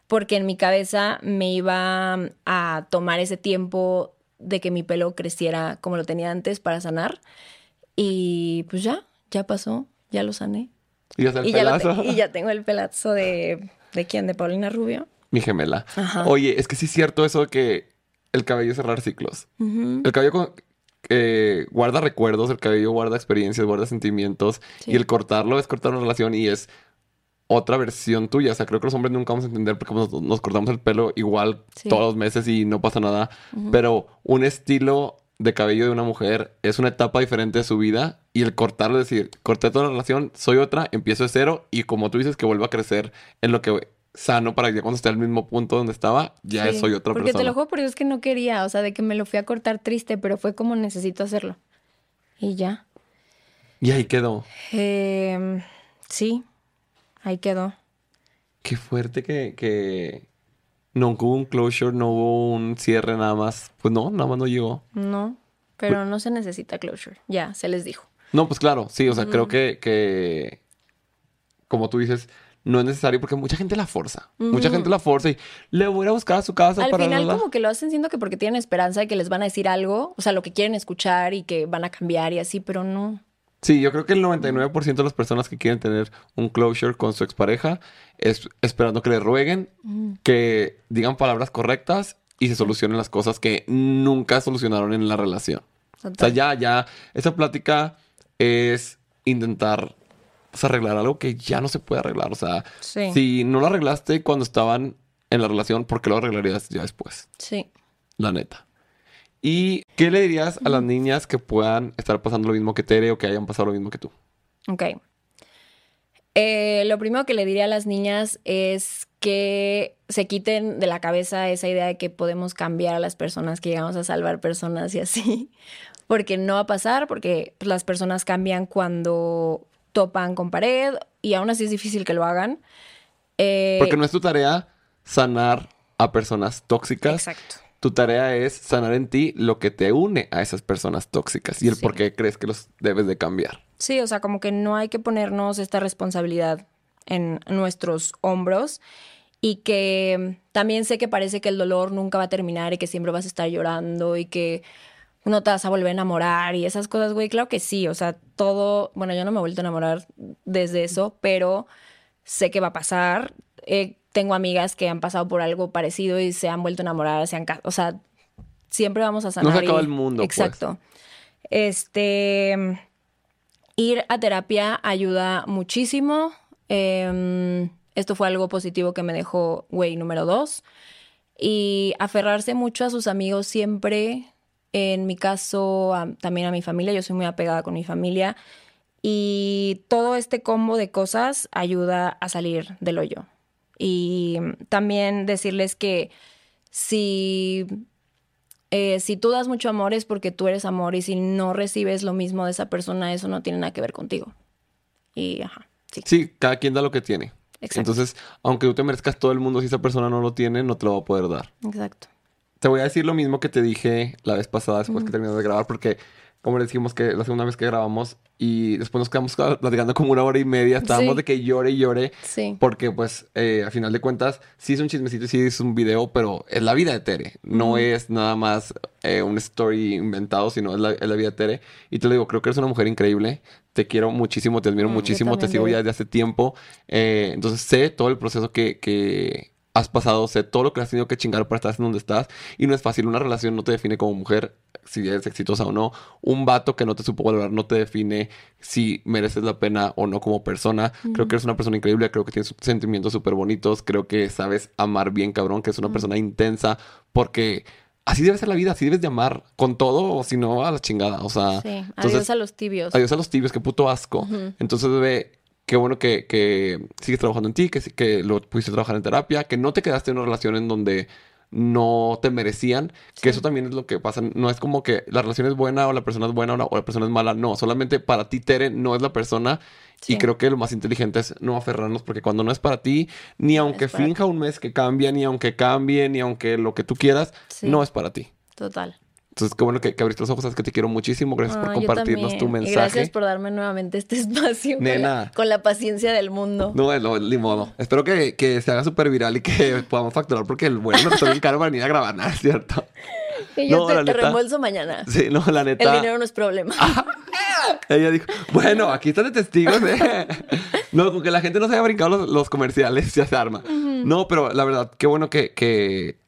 porque en mi cabeza me iba a tomar ese tiempo de que mi pelo creciera como lo tenía antes para sanar. Y pues ya, ya pasó, ya lo sané. Y ya está el Y ya, lo te- y ya tengo el pelazo de... ¿De quién? ¿De Paulina Rubio? Mi gemela. Ajá. Oye, es que sí es cierto eso de que el cabello es cerrar ciclos. El cabello con- eh, guarda recuerdos, el cabello guarda experiencias, guarda sentimientos. Sí. Y el cortarlo es cortar una relación y es otra versión tuya. O sea, creo que los hombres nunca vamos a entender porque nos, nos cortamos el pelo igual Sí. todos los meses y no pasa nada. Pero un estilo de cabello de una mujer es una etapa diferente de su vida y el cortarlo, es decir, corté toda la relación, soy otra, empiezo de cero y como tú dices que vuelvo a crecer en lo que sano para que ya cuando esté al mismo punto donde estaba, ya Sí, soy otra Porque persona. te lo juro, por eso es que no quería, o sea, de que me lo fui a cortar triste, pero fue como necesito hacerlo. Y ya. Y ahí quedó. Em, sí, ahí quedó. Qué fuerte que, que no hubo un closure, no hubo un cierre nada más. Pues no, nada más no llegó. No, pero no se necesita closure. Ya, se les dijo. No, pues claro, sí, o sea, creo que, que, como tú dices, no es necesario porque mucha gente la forza. Mucha gente la forza y le voy a buscar a su casa Al para... final la- la- como que lo hacen siendo que porque tienen esperanza de que les van a decir algo, o sea, lo que quieren escuchar y que van a cambiar y así, pero no. Sí, yo creo que el 99% de las personas que quieren tener un closure con su expareja es esperando que le rueguen, que digan palabras correctas y se solucionen las cosas que nunca solucionaron en la relación. O sea, ya, ya, esta plática es intentar arreglar algo que ya no se puede arreglar. O sea, Sí. si no lo arreglaste cuando estaban en la relación, ¿por qué lo arreglarías ya después? Sí. La neta. ¿Y qué le dirías a las niñas que puedan estar pasando lo mismo que Tere o que hayan pasado lo mismo que tú? Ok. Eh, lo primero que le diría a las niñas es que se quiten de la cabeza esa idea de que podemos cambiar a las personas, que llegamos a salvar personas y así. <laughs> Porque no va a pasar, porque las personas cambian cuando topan con pared y aún así es difícil que lo hagan. Eh, Porque no es tu tarea sanar a personas tóxicas. Exacto. Tu tarea es sanar en ti lo que te une a esas personas tóxicas y el Sí. por qué crees que los debes de cambiar. Sí, o sea, como que no hay que ponernos esta responsabilidad en nuestros hombros y que también sé que parece que el dolor nunca va a terminar y que siempre vas a estar llorando y que no te vas a volver a enamorar y esas cosas, güey, claro que sí, o sea, todo, bueno, yo no me he vuelto a enamorar desde eso, pero sé que va a pasar. Eh, tengo amigas que han pasado por algo parecido y se han vuelto a enamorar, se han, o sea, siempre vamos a sanar. acaba y- el mundo, pues. Exacto. Este, ir a terapia ayuda muchísimo. Em, esto fue algo positivo que me dejó güey número dos. Y aferrarse mucho a sus amigos siempre. En mi caso, a- también a mi familia. Yo soy muy apegada con mi familia. Y todo este combo de cosas ayuda a salir del hoyo. Y también decirles que si, eh, si tú das mucho amor es porque tú eres amor y si no recibes lo mismo de esa persona, eso no tiene nada que ver contigo. Y ajá, Sí. Sí, cada quien da lo que tiene. Exacto. Entonces, aunque tú te merezcas todo el mundo, si esa persona no lo tiene, no te lo va a poder dar. Exacto. Te voy a decir lo mismo que te dije la vez pasada después que terminamos de grabar, porque como les dijimos que la segunda vez que grabamos y después nos quedamos platicando como una hora y media, estábamos Sí. de que llore y llore, Sí. porque pues eh, a final de cuentas sí es un chismecito y sí es un video, pero es la vida de Tere, no es nada más eh, un story inventado, sino es la, es la vida de Tere. Y te lo digo, creo que eres una mujer increíble, te quiero muchísimo, te admiro Mm, muchísimo, te sigo ya desde hace tiempo, eh, entonces sé todo el proceso que... que has pasado, sé todo lo que has tenido que chingar para estar en donde estás y no es fácil, una relación no te define como mujer, si eres exitosa o no, un vato que no te supo valorar no te define si mereces la pena o no como persona, creo que eres una persona increíble, creo que tienes sentimientos súper bonitos, creo que sabes amar bien cabrón, que es una persona intensa, porque así debe ser la vida, así debes de amar con todo o si no a la chingada, o sea, Sí. Entonces- Adiós a los tibios. Adiós a los tibios, qué puto asco. Entonces, bebé, qué bueno que, que sigues trabajando en ti, que, que lo pudiste trabajar en terapia, que no te quedaste en una relación en donde no te merecían, que eso también es lo que pasa. No es como que la relación es buena o la persona es buena o la, o la persona es mala. No, solamente para ti, Tere, no es la persona. Y creo que lo más inteligente es no aferrarnos, porque cuando no es para ti, ni aunque finja un mes que cambia, ni aunque cambie, ni aunque lo que tú quieras, Sí. no es para ti. Total. Entonces, qué bueno que, que abriste los ojos, sabes que te quiero muchísimo. Gracias por compartirnos tu mensaje. Y gracias por darme nuevamente este <laughs> espacio. con la- Nena. Con la, paciencia del mundo. No, es lo, ni modo. Espero que, que se haga súper viral y que <laughs> podamos facturar porque el bueno está bien caro para venir a grabar, ¿no? ¿Es cierto? <laughs> Y yo No, te, neta. reembolso mañana. Sí, no, la El neta. dinero no es problema. Ella dijo, bueno, aquí están de testigos, ¿eh? No, con que la gente no se haya brincado los, los comerciales, ya se arma. No, pero la verdad, qué bueno que, que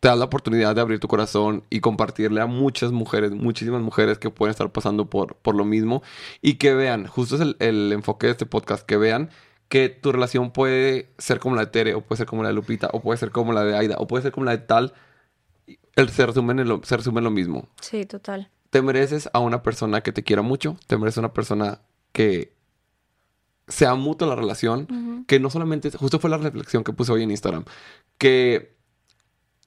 te das la oportunidad de abrir tu corazón y compartirle a muchas mujeres, muchísimas mujeres que pueden estar pasando por, por lo mismo y que vean, justo es el, el enfoque de este podcast, que vean que tu relación puede ser como la de Tere, o puede ser como la de Lupita, o puede ser como la de Aida, o puede ser como la de tal. El, se, resumen en lo, se resume en lo mismo Sí, total. te mereces a una persona que te quiera mucho, te mereces a una persona que sea mutua la relación, que no solamente, justo fue la reflexión que puse hoy en Instagram, que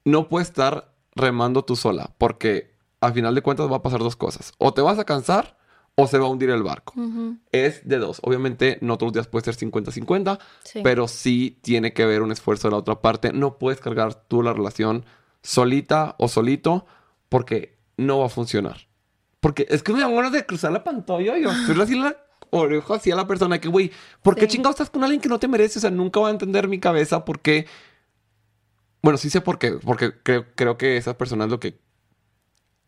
no puedes estar remando tú sola, porque al final de cuentas va a pasar dos cosas, o te vas a cansar o se va a hundir el barco. Ujú. Es de dos, obviamente no todos los días puede ser 50-50, Sí. pero sí tiene que haber un esfuerzo de la otra parte. No puedes cargar tú la relación solita o solito porque no va a funcionar. Porque es que me dan ganas de cruzar la pantalla y así la oreja así a la persona que, güey, ¿por qué Sí. chingados estás con alguien que no te merece? O sea, nunca va a entender mi cabeza por qué. Bueno, sí sé por qué, porque creo, creo que esa persona es lo que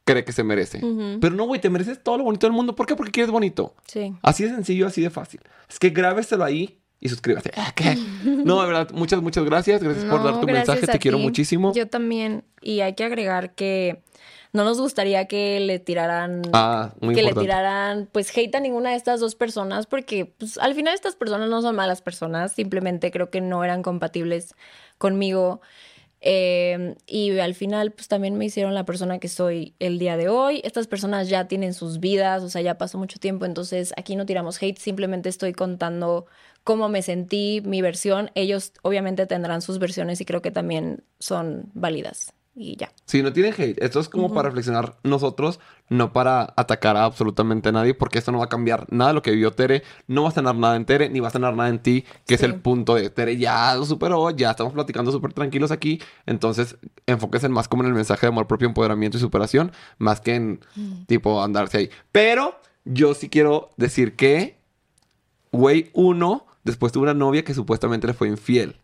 cree que se merece. Pero no, güey, te mereces todo lo bonito del mundo. ¿Por qué? Porque quieres bonito. Sí. Así de sencillo, así de fácil. Es que grábeselo ahí y suscríbase. Ah, ¿Qué? <laughs> No, de verdad, muchas, muchas gracias. Gracias por dar tu mensaje. Te quiero muchísimo. Yo también. Y hay que agregar que no nos gustaría que le tiraran. Ah, muy que le tiraran pues hate a ninguna de estas dos personas porque pues al final estas personas no son malas personas, simplemente creo que no eran compatibles conmigo Eh, y al final pues también me hicieron la persona que soy el día de hoy. Estas personas ya tienen sus vidas, o sea, ya pasó mucho tiempo, entonces aquí no tiramos hate, simplemente estoy contando cómo me sentí, mi versión. Ellos obviamente tendrán sus versiones y creo que también son válidas. Y ya. Sí, no tienen hate. Esto es como para reflexionar nosotros, no para atacar a absolutamente nadie, porque esto no va a cambiar nada de lo que vivió Tere. No va a sanar nada en Tere, ni va a sanar nada en ti, que es el punto de Tere. Ya lo superó, ya estamos platicando súper tranquilos aquí. Entonces, enfóquense más como en el mensaje de amor propio, empoderamiento y superación, más que en tipo andarse ahí. Pero yo sí quiero decir que, güey, uno, después tuvo una novia que supuestamente le fue infiel.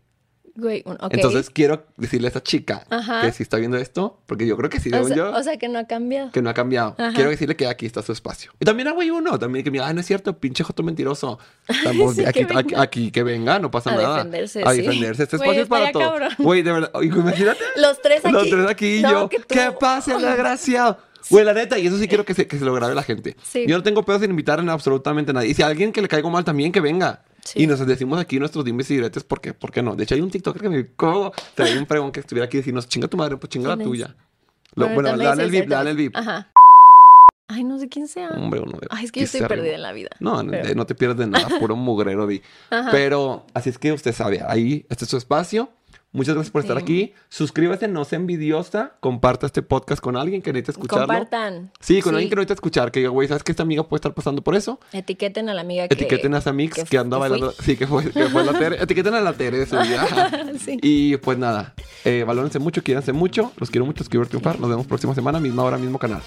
Güey, un- ok. Entonces quiero decirle a esta chica Ajá. que si está viendo esto, porque yo creo que sí, o, sea, yo, o sea que no ha cambiado. que no ha cambiado. Ajá. Quiero decirle que aquí está su espacio. Y también a güey uno, también que me diga, ay, no es cierto, pinche joto mentiroso. <laughs> Estamos Sí, aquí, que aquí, venga. aquí que venga, no pasa A nada. defenderse, A sí. defenderse. Este Güey, espacio es para todos. cabrón. Güey, de verdad. Imagínate. <laughs> Los tres aquí. Los tres aquí y No, yo. que tú- ¿Qué pasa, <laughs> desgraciado? Güey, la neta, y eso sí quiero que se, que se lo grabe la gente. Sí. Yo no tengo pedos en invitar a absolutamente nadie. Y si a alguien que le caigo mal también, que venga. Sí. Y nos decimos aquí nuestros dimes y diretes, ¿por qué? ¿Por qué no? De hecho, hay un TikToker que me dijo, traía un pregón que estuviera aquí y decirnos, chinga tu madre, pues chinga la tuya. Lo- Bueno, bueno, dale el VIP, dale el VIP. Ajá. Ay, no sé quién sea. Hombre, uno de Ay, es que yo estoy perdida arriba. en la vida. No, no, Pero- eh, no te pierdes de nada, puro mugrero, di. <laughs> Ajá. Pero así es que usted sabe, ahí este es su espacio. Muchas gracias por estar aquí. Suscríbete, no sea envidiosa. Comparta este podcast con alguien que necesite escucharlo. Compartan. Sí, con alguien que necesita escuchar. Que diga, güey, ¿sabes que esta amiga puede estar pasando por eso? Etiqueten a la amiga que... Etiqueten a esa mix que, que anda bailando. Sí, que fue, que fue la Tere. <laughs> Etiqueten a la Tere de su vida. Sí. Y pues nada, eh, valórense mucho, quiéranse mucho. Los quiero mucho, los quiero triunfar. Nos vemos próxima semana, misma hora, mismo canal.